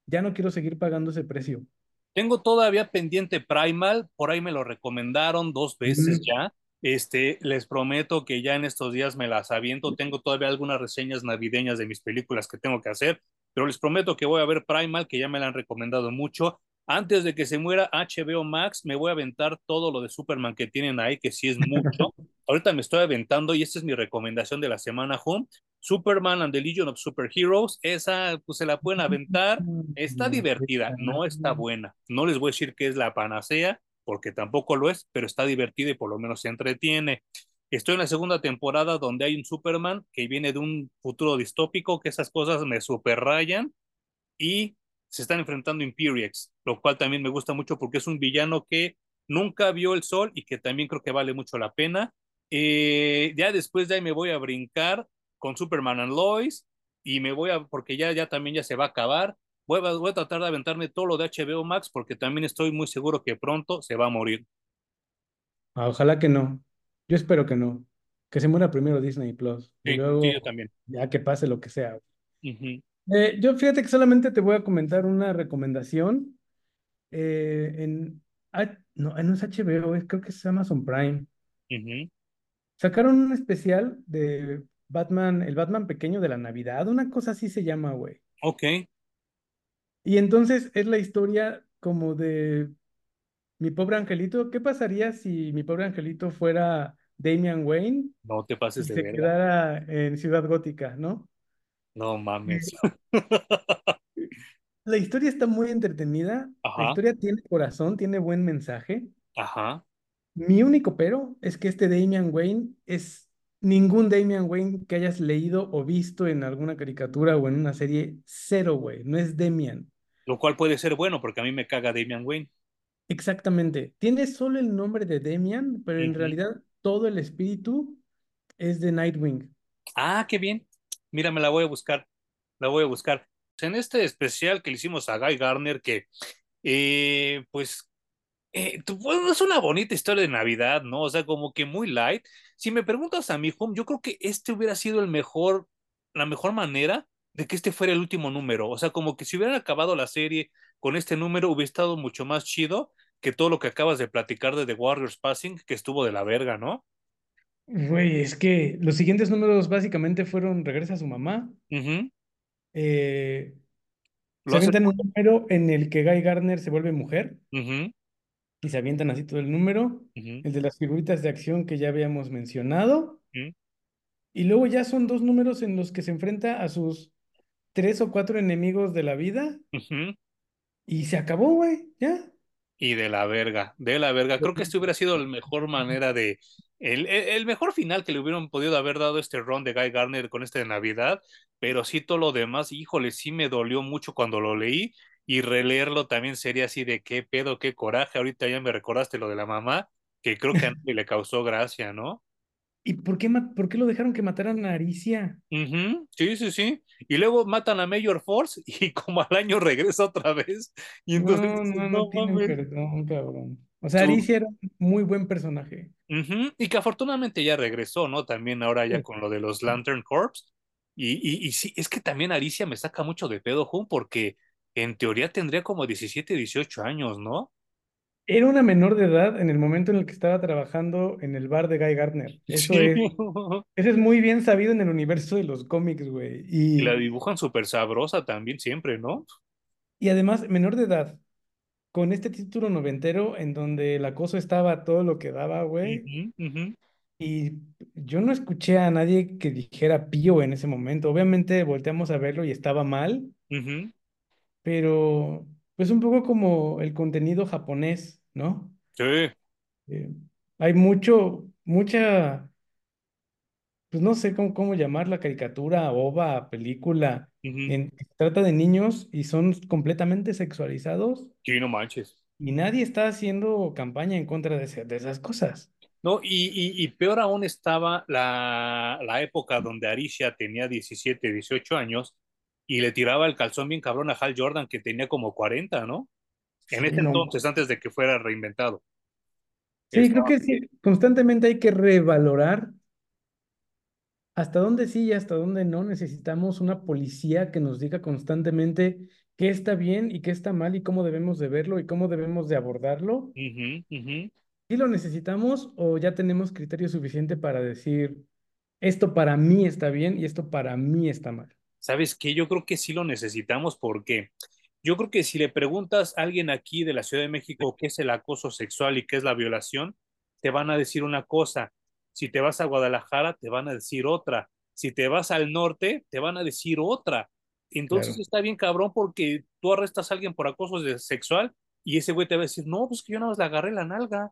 Ya no quiero seguir pagando ese precio. Tengo todavía pendiente Primal, por ahí me lo recomendaron dos veces Mm. ya. Este, les prometo que ya en estos días me las aviento. Tengo todavía algunas reseñas navideñas de mis películas que tengo que hacer, pero les prometo que voy a ver Primal, que ya me la han recomendado mucho. Antes de que se muera HBO Max, me voy a aventar todo lo de Superman que tienen ahí, que sí es mucho. Ahorita me estoy aventando y esta es mi recomendación de la semana, Home. Superman and the Legion of Superheroes, esa pues se la pueden aventar. Está divertida, no está buena. No les voy a decir que es la panacea, porque tampoco lo es, pero está divertida y por lo menos se entretiene. Estoy en la segunda temporada donde hay un Superman que viene de un futuro distópico, que esas cosas me superrayan y se están enfrentando Imperiex, lo cual también me gusta mucho porque es un villano que nunca vio el sol y que también creo que vale mucho la pena. Eh, ya después de ahí me voy a brincar con Superman and Lois y me voy a, porque ya, ya también ya se va a acabar. Voy a, voy a tratar de aventarme todo lo de HBO Max porque también estoy muy seguro que pronto se va a morir. Ah, ojalá que no. Yo espero que no. Que se muera primero Disney Plus y sí, luego yo también. ya que pase lo que sea. Eh, yo fíjate que solamente te voy a comentar una recomendación. eh, en, ah, no, no es HBO, es- creo que es Amazon Prime. ujú. Sacaron un especial de Batman, el Batman pequeño de la Navidad, una cosa así se llama, güey. Ok, Y entonces es la historia como de mi pobre angelito. ¿Qué pasaría si mi pobre angelito fuera Damian Wayne no te y pases de se verga. quedara en Ciudad Gótica, ¿no? No mames. La historia está muy entretenida, la Ajá, historia tiene corazón, tiene buen mensaje. ajá. Mi único pero es que este Damian Wayne es ningún Damian Wayne que hayas leído o visto en alguna caricatura o en una serie, cero, güey, no es Damian. Lo cual puede ser bueno porque a mí me caga Damian Wayne. Exactamente, tiene solo el nombre de Damian, pero en realidad todo el espíritu es de Nightwing. Ah, qué bien. Mira, me la voy a buscar. La voy a buscar. En este especial que le hicimos a Guy Garner, que eh, pues eh, es una bonita historia de Navidad, ¿no? O sea, como que muy light. Si me preguntas a mí, Home, yo creo que este hubiera sido el mejor, la mejor manera de que este fuera el último número. O sea, como que si hubieran acabado la serie con este número, hubiera estado mucho más chido que todo lo que acabas de platicar de The Warriors Passing, que estuvo de la verga, ¿no? Güey, es que los siguientes números básicamente fueron Regresa a su mamá. Ujú. eh, Lo se hace. avientan un número en el que Guy Gardner se vuelve mujer Ujú, y se avientan así todo el número. ujú, El de las figuritas de acción que ya habíamos mencionado. ujú. Y luego ya son dos números en los que se enfrenta a sus tres o cuatro enemigos de la vida. Ujú. Y se acabó, güey, ya. Y de la verga, de la verga. Creo que este hubiera sido la mejor manera de. El, el, mejor final que le hubieran podido haber dado este ron de Guy Garner con este de Navidad, pero sí todo lo demás, híjole, sí me dolió mucho cuando lo leí y releerlo también sería así de qué pedo, qué coraje. Ahorita ya me recordaste lo de la mamá, que creo que a nadie le causó gracia, ¿no? ¿Y por qué, por qué lo dejaron que mataran a Aricia? Ujú, Sí, sí, sí. Y luego matan a Major Force y como al año regresa otra vez. Y entonces No, no, no no mames. perdón, cabrón. O sea, Aricia era un muy buen personaje. Ujú, Y que afortunadamente ya regresó, ¿no? También ahora ya con lo de los Lantern Corps. Y, y, y sí, es que también Alicia me saca mucho de pedo, Jun, porque en teoría tendría como 17, 18 años, ¿no? Era una menor de edad en el momento en el que estaba trabajando en el bar de Guy Gardner. Eso Sí. es, eso es muy bien sabido en el universo de los cómics, güey. Y la dibujan súper sabrosa también siempre, ¿no? y además, menor de edad, con este título noventero en donde el acoso estaba todo lo que daba, güey. Y yo no escuché a nadie que dijera pío en ese momento. Obviamente volteamos a verlo y estaba mal, ujú. Pero pues un poco como el contenido japonés, ¿no? Sí, Eh, hay mucho, mucha, pues no sé cómo, cómo llamarla, caricatura, ova, película, ujú. en, que trata de niños y son completamente sexualizados Sí, no manches. y nadie está haciendo campaña en contra de, ese- de esas cosas. No, y, y, y peor aún estaba la, la época donde Aricia tenía 17, 18 años y le tiraba el calzón bien cabrón a Hal Jordan, que tenía como 40, ¿no? En Sí, ese no. entonces, antes de que fuera reinventado. Sí, creo que sí, constantemente hay que revalorar hasta dónde sí y hasta dónde no necesitamos una policía que nos diga constantemente qué está bien y qué está mal y cómo debemos de verlo y cómo debemos de abordarlo. Ujú. ¿Sí lo necesitamos o ya tenemos criterio suficiente para decir esto para mí está bien y esto para mí está mal? ¿Sabes qué? Yo creo que sí lo necesitamos porque yo creo que si le preguntas a alguien aquí de la Ciudad de México qué es el acoso sexual y qué es la violación, te van a decir una cosa. Si te vas a Guadalajara, te van a decir otra. Si te vas al norte, te van a decir otra. Entonces Claro. está bien cabrón porque tú arrestas a alguien por acoso sexual y ese güey te va a decir, no, pues que yo nada más le agarré la nalga.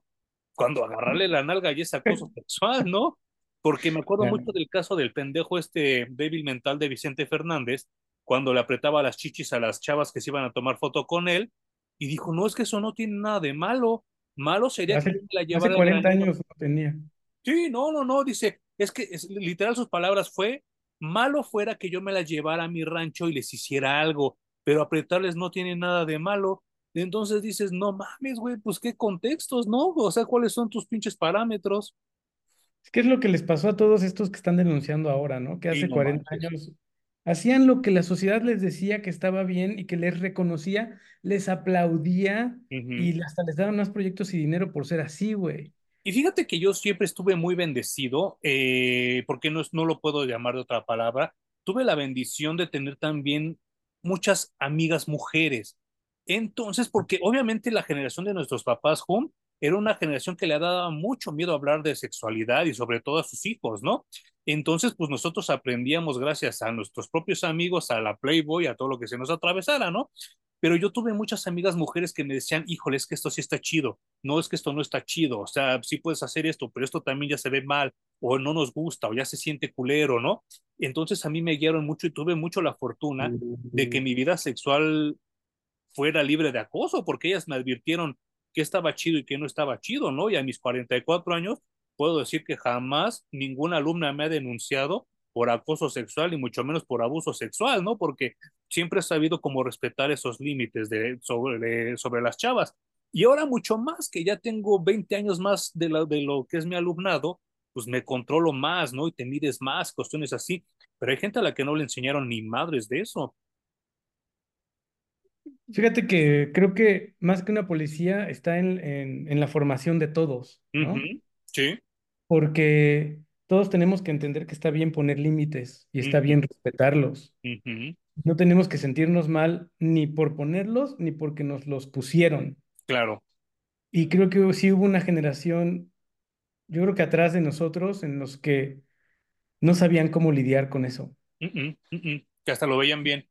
Cuando agarrarle la nalga ya es acoso sexual, ¿no? Porque me acuerdo Claro. mucho del caso del pendejo este débil mental de Vicente Fernández, cuando le apretaba las chichis a las chavas que se iban a tomar foto con él, y dijo, no, es que eso no tiene nada de malo, malo sería que yo Hace, me la hace llevara al 40 granero. años no tenía. Sí, no, no, no, dice, es que es, literal sus palabras fue, malo fuera que yo me la llevara a mi rancho y les hiciera algo, pero apretarles no tiene nada de malo. Entonces dices, no mames, güey, pues qué contextos, ¿no? O sea, ¿cuáles son tus pinches parámetros? ¿Qué es lo que les pasó a todos estos que están denunciando ahora, ¿no? Que hace no 40 manches. años hacían lo que la sociedad les decía que estaba bien y que les reconocía, les aplaudía y hasta les daban más proyectos y dinero por ser así, güey. Y fíjate que yo siempre estuve muy bendecido, eh, porque no, no lo puedo llamar de otra palabra. Tuve la bendición de tener también muchas amigas mujeres. Entonces, porque obviamente la generación de nuestros papás, home, era una generación que le daba mucho miedo hablar de sexualidad y sobre todo a sus hijos, ¿no? Entonces, pues nosotros aprendíamos gracias a nuestros propios amigos, a la Playboy, a todo lo que se nos atravesara, ¿no? Pero yo tuve muchas amigas mujeres que me decían, híjole, es que esto sí está chido, no es que esto no está chido, o sea, sí puedes hacer esto, pero esto también ya se ve mal, o no nos gusta, o ya se siente culero, ¿no? Entonces a mí me guiaron mucho y tuve mucho la fortuna de que mi vida sexual fuera libre de acoso, porque ellas me advirtieron que estaba chido y que no estaba chido, ¿no? Y a mis 44 años puedo decir que jamás ninguna alumna me ha denunciado por acoso sexual y mucho menos por abuso sexual, ¿no? Porque siempre he sabido cómo respetar esos límites sobre, sobre las chavas. Y ahora mucho más, que ya tengo 20 años más de, la, de lo que es mi alumnado, pues me controlo más, ¿no? Y te mides más, cuestiones así. Pero hay gente a la que no le enseñaron ni madres de eso. Fíjate que creo que más que una policía está en, en, en la formación de todos, Uh ¿no? -huh. Sí. Porque todos tenemos que entender que está bien poner límites y Uh está -huh. bien respetarlos. Uh -huh. No tenemos que sentirnos mal ni por ponerlos ni porque nos los pusieron. Claro. Y creo que sí hubo una generación, yo creo que atrás de nosotros, en los que no sabían cómo lidiar con eso. Que hasta lo veían bien.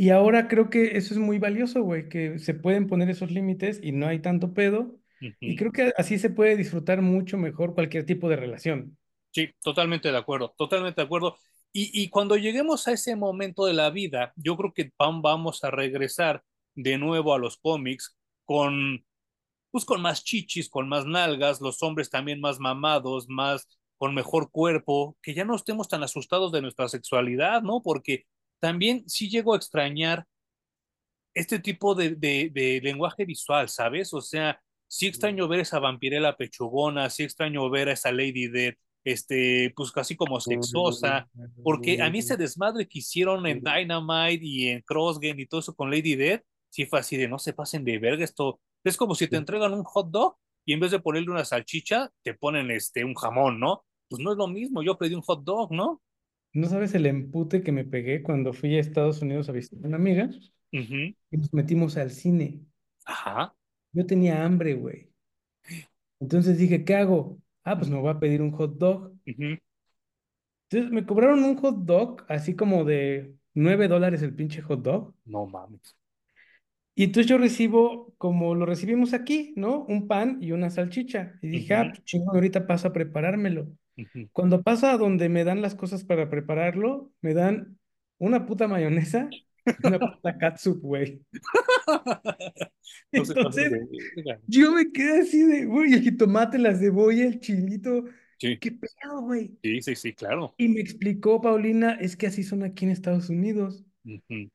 Y ahora creo que eso es muy valioso, güey, que se pueden poner esos límites y no hay tanto pedo. Y creo que así se puede disfrutar mucho mejor cualquier tipo de relación. Sí, totalmente de acuerdo, totalmente de acuerdo. Y, y cuando lleguemos a ese momento de la vida, yo creo que vamos a regresar de nuevo a los cómics con, pues con más chichis, con más nalgas, los hombres también más mamados, más con mejor cuerpo, que ya no estemos tan asustados de nuestra sexualidad, ¿no? Porque también sí llego a extrañar este tipo de, de, de lenguaje visual, ¿sabes? O sea, sí extraño ver esa vampirela pechugona, sí extraño ver a esa Lady Death, este, pues casi como sexosa, porque a mí ese desmadre que hicieron en Dynamite y en Crossgame y todo eso con Lady Death, sí fue así de no se pasen de verga esto. Es como si te entregan un hot dog y en vez de ponerle una salchicha, te ponen este, un jamón, ¿no? Pues no es lo mismo, yo pedí un hot dog, ¿no? No sabes el empute que me pegué cuando fui a Estados Unidos a visitar a una amiga y nos metimos al cine. Ajá. Yo tenía hambre, güey. Entonces dije, ¿qué hago? Ah, pues me voy a pedir un hot dog. Entonces me cobraron un hot dog, así como de 9 dólares el pinche hot dog. No mames. Y entonces yo recibo, como lo recibimos aquí, ¿no? Un pan y una salchicha. Y dije, ah, Ujú. pues chingón, ahorita paso a preparármelo. Cuando pasa a donde me dan las cosas para prepararlo, me dan una puta mayonesa y una puta catsup, güey. Entonces, yo me quedé así de, güey, el jitomate, la cebolla, el chilito, Sí, qué pedo, güey. sí, sí, sí, claro. Y me explicó Paulina, es que así son aquí en Estados Unidos. Y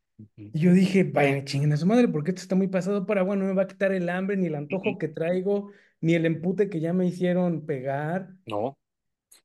yo dije, vayan, chinguen a su madre, porque esto está muy pasado para, bueno, no me va a quitar el hambre, ni el antojo que traigo, ni el empute que ya me hicieron pegar. No.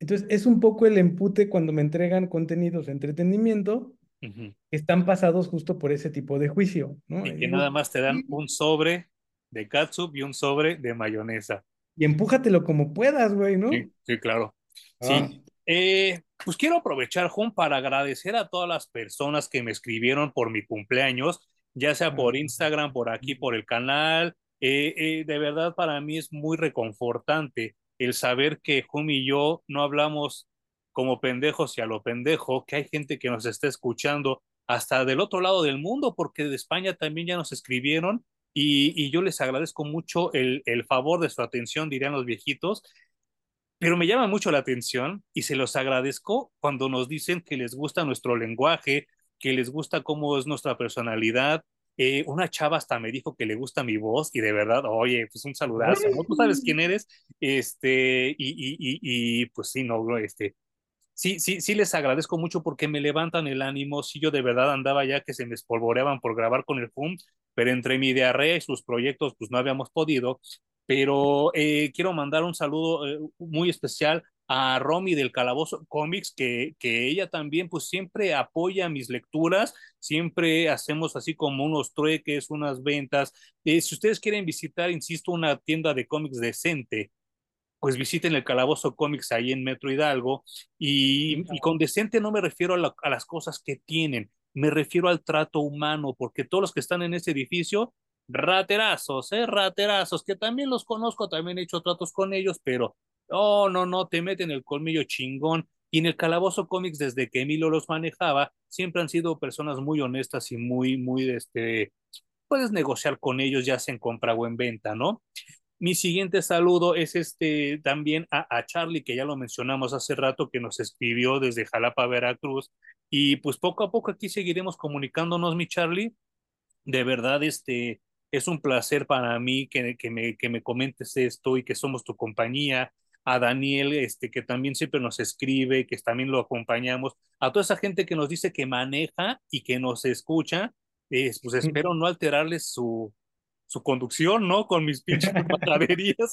Entonces, es un poco el empute cuando me entregan contenidos de entretenimiento que están pasados justo por ese tipo de juicio, ¿no? Y que nada más te dan un sobre de catsup y un sobre de mayonesa. y empújatelo como puedas, güey, ¿no? Sí, sí, claro. Ah. Sí. Eh, pues quiero aprovechar, Juan, para agradecer a todas las personas que me escribieron por mi cumpleaños, ya sea por Instagram, por aquí, por el canal. Eh, eh, de verdad, para mí es muy reconfortante el saber que Jum y yo no hablamos como pendejos y a lo pendejo, que hay gente que nos está escuchando hasta del otro lado del mundo, porque de España también ya nos escribieron y, y yo les agradezco mucho el, el favor de su atención, dirían los viejitos, pero me llama mucho la atención y se los agradezco cuando nos dicen que les gusta nuestro lenguaje, que les gusta cómo es nuestra personalidad. Eh, una chava hasta me dijo que le gusta mi voz y de verdad, oye, pues un saludazo, ¿no? Tú sabes quién eres, este, y, y, y, y pues sí, no, este, sí, sí, sí les agradezco mucho porque me levantan el ánimo. Sí, yo de verdad andaba ya que se me espolvoreaban por grabar con el FUM, pero entre mi diarrea y sus proyectos, pues no habíamos podido. Pero eh, quiero mandar un saludo eh, muy especial a Romy del Calabozo Comics, que, que ella también pues siempre apoya mis lecturas, siempre hacemos así como unos trueques, unas ventas. Eh, si ustedes quieren visitar, insisto, una tienda de cómics decente, pues visiten el Calabozo Comics ahí en Metro Hidalgo. Y, con decente no me refiero a, las cosas que tienen, me refiero al trato humano, porque todos los que están en ese edificio, raterazos, ¿eh? Raterazos, que también los conozco, también he hecho tratos con ellos, pero, oh, no, no, te meten el colmillo chingón. Y en el Calabozo Comics, desde que Emilio los manejaba, siempre han sido personas muy honestas y muy, muy, este, puedes negociar con ellos, ya sea en compra o en venta, ¿no? Mi siguiente saludo es este también a, a, Charlie, que ya lo mencionamos hace rato, que nos escribió desde Jalapa, Veracruz. Y pues poco a poco aquí seguiremos comunicándonos, mi Charlie. De verdad, este es un placer para mí que, que, me, que me comentes esto y que somos tu compañía. A Daniel, este, que también siempre nos escribe, que también lo acompañamos. A toda esa gente que nos dice que maneja y que nos escucha, eh, pues espero no alterarles su, su conducción, ¿no? Con mis pinches majaderías.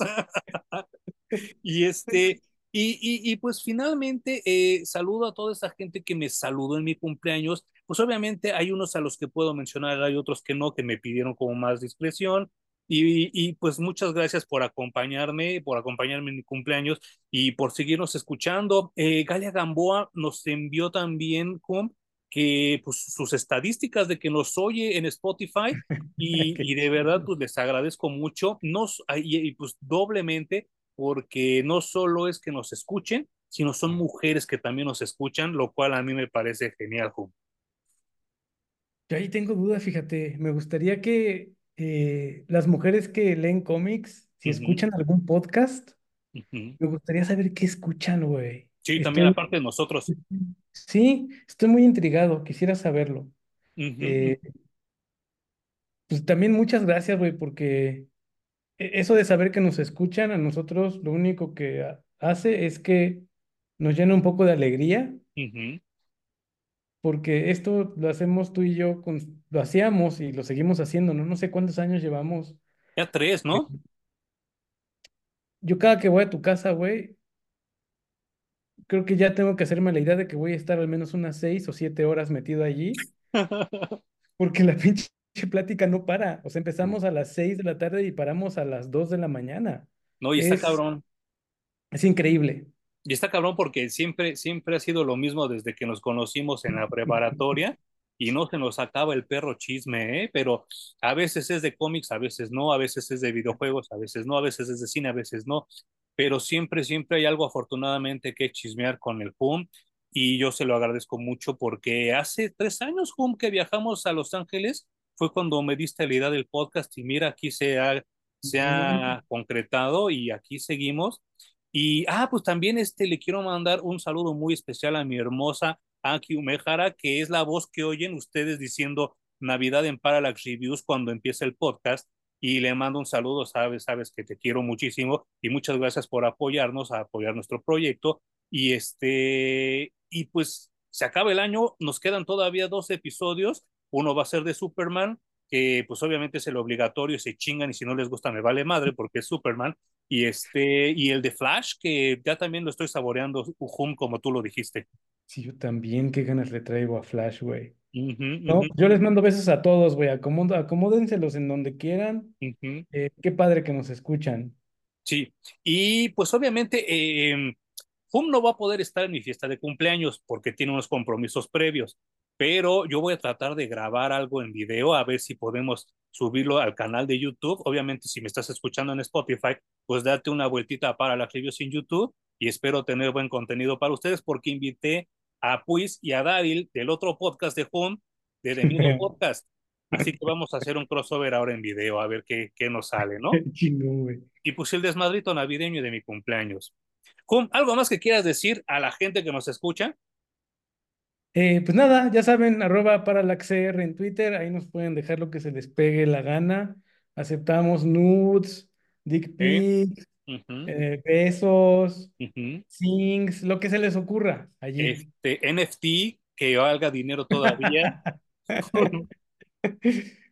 y este, y, y, y, pues finalmente eh, saludo a toda esa gente que me saludó en mi cumpleaños. Pues obviamente hay unos a los que puedo mencionar, hay otros que no, que me pidieron como más discreción. Y, y pues muchas gracias por acompañarme, por acompañarme en mi cumpleaños y por seguirnos escuchando. Eh, Galia Gamboa nos envió también con que pues sus estadísticas de que nos oye en Spotify y, y de verdad pues les agradezco mucho nos, y, y, pues doblemente porque no solo es que nos escuchen sino son mujeres que también nos escuchan lo cual a mí me parece genial Juan. Yo ahí tengo dudas, fíjate, me gustaría que eh, las mujeres que leen cómics, si uh -huh. escuchan algún podcast, uh -huh. me gustaría saber qué escuchan, güey. Sí, estoy, también aparte de nosotros. Sí, estoy muy intrigado, quisiera saberlo. Uh -huh. eh, pues también muchas gracias, güey, porque e, eso de saber que nos escuchan a nosotros, lo único que hace es que nos llena un poco de alegría, porque esto lo hacemos tú y yo, con, lo hacíamos y lo seguimos haciendo, ¿no? No sé cuántos años llevamos. Ya tres, ¿no? Yo cada que voy a tu casa, güey, creo que ya tengo que hacerme la idea de que voy a estar al menos unas seis o siete horas metido allí, porque la pinche plática no para. O sea, empezamos a las seis de la tarde y paramos a las dos de la mañana. No, y está Es, cabrón. es increíble. Y está cabrón porque siempre, siempre ha sido lo mismo desde que nos conocimos en la preparatoria y no se nos acaba el perro chisme, ¿eh? Pero a veces es de cómics, a veces no, a veces es de videojuegos, a veces no, a veces es de cine, a veces no. Pero siempre, siempre hay algo afortunadamente que chismear con el Hum y yo se lo agradezco mucho porque hace tres años, Hum, que viajamos a Los Ángeles, fue cuando me diste la idea del podcast y mira, aquí se ha, se ha concretado y aquí seguimos. Y, ah, pues también este, le quiero mandar un saludo muy especial a mi hermosa Aki Umehara, que es la voz que oyen ustedes diciendo Navidad en Parallax Reviews cuando empieza el podcast. Y le mando un saludo, sabes, sabes que te quiero muchísimo y muchas gracias por apoyarnos, a apoyar nuestro proyecto. Y este, y pues se acaba el año, nos quedan todavía dos episodios. Uno va a ser de Superman, que pues obviamente es el obligatorio, se chingan y si no les gusta me vale madre porque es Superman. Y este, y el de Flash, que ya también lo estoy saboreando, Ujum, como tú lo dijiste. Sí, yo también, qué ganas le traigo a Flash, güey. No, yo les mando besos a todos, güey. Acomódenselos en donde quieran. Eh, qué padre que nos escuchan. Sí, y pues obviamente eh, Hum no va a poder estar en mi fiesta de cumpleaños porque tiene unos compromisos previos, pero yo voy a tratar de grabar algo en video a ver si podemos subirlo al canal de YouTube. Obviamente, si me estás escuchando en Spotify, pues date una vueltita para las reviews en YouTube y espero tener buen contenido para ustedes porque invité a Puis y a Daryl del otro podcast de Hum, de The Miedo Podcast. Así que vamos a hacer un crossover ahora en video a ver qué, qué nos sale, ¿no? Y pues el desmadrito navideño de mi cumpleaños. Hum, ¿algo más que quieras decir a la gente que nos escucha? Eh, pues nada, ya saben, arroba paralaxr en Twitter, ahí nos pueden dejar lo que se les pegue la gana. Aceptamos nudes, dick ¿Eh? pics, eh, besos, sings, lo que se les ocurra allí. Este NFT, que valga dinero todavía.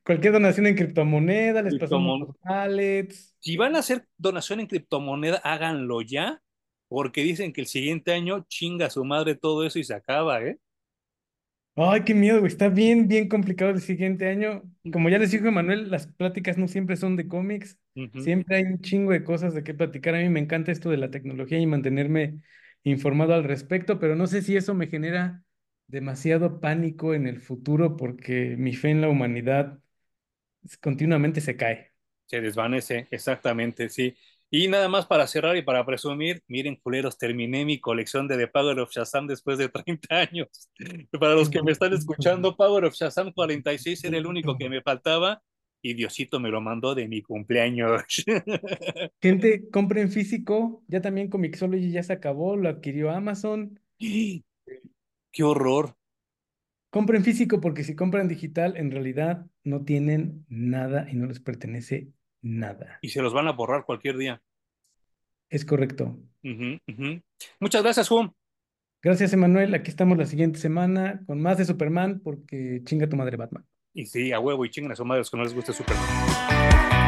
Cualquier donación en criptomoneda, les pasamos los si van a hacer donación en criptomoneda, háganlo ya, porque dicen que el siguiente año chinga su madre todo eso y se acaba, ¿eh? Ay, qué miedo, güey. Está bien, bien complicado el siguiente año. Como ya les dijo Emanuel, las pláticas no siempre son de cómics. Siempre hay un chingo de cosas de qué platicar. A mí me encanta esto de la tecnología y mantenerme informado al respecto, pero no sé si eso me genera demasiado pánico en el futuro porque mi fe en la humanidad continuamente se cae. Se desvanece, exactamente, sí. Y nada más para cerrar y para presumir, miren, culeros, terminé mi colección de The Power of Shazam después de 30 años. Para los que me están escuchando, Power of Shazam 46 era el único que me faltaba y Diosito me lo mandó de mi cumpleaños. Gente, compren físico. Ya también Comixology ya se acabó, lo adquirió Amazon. ¡Qué horror! Compren físico porque si compran digital, en realidad no tienen nada y no les pertenece nada. Y se los van a borrar cualquier día. Es correcto. Muchas gracias, Hum. Gracias, Emanuel. Aquí estamos la siguiente semana con más de Superman porque chinga tu madre Batman. Y sí, a huevo y chingan a su madre los que no les guste Superman.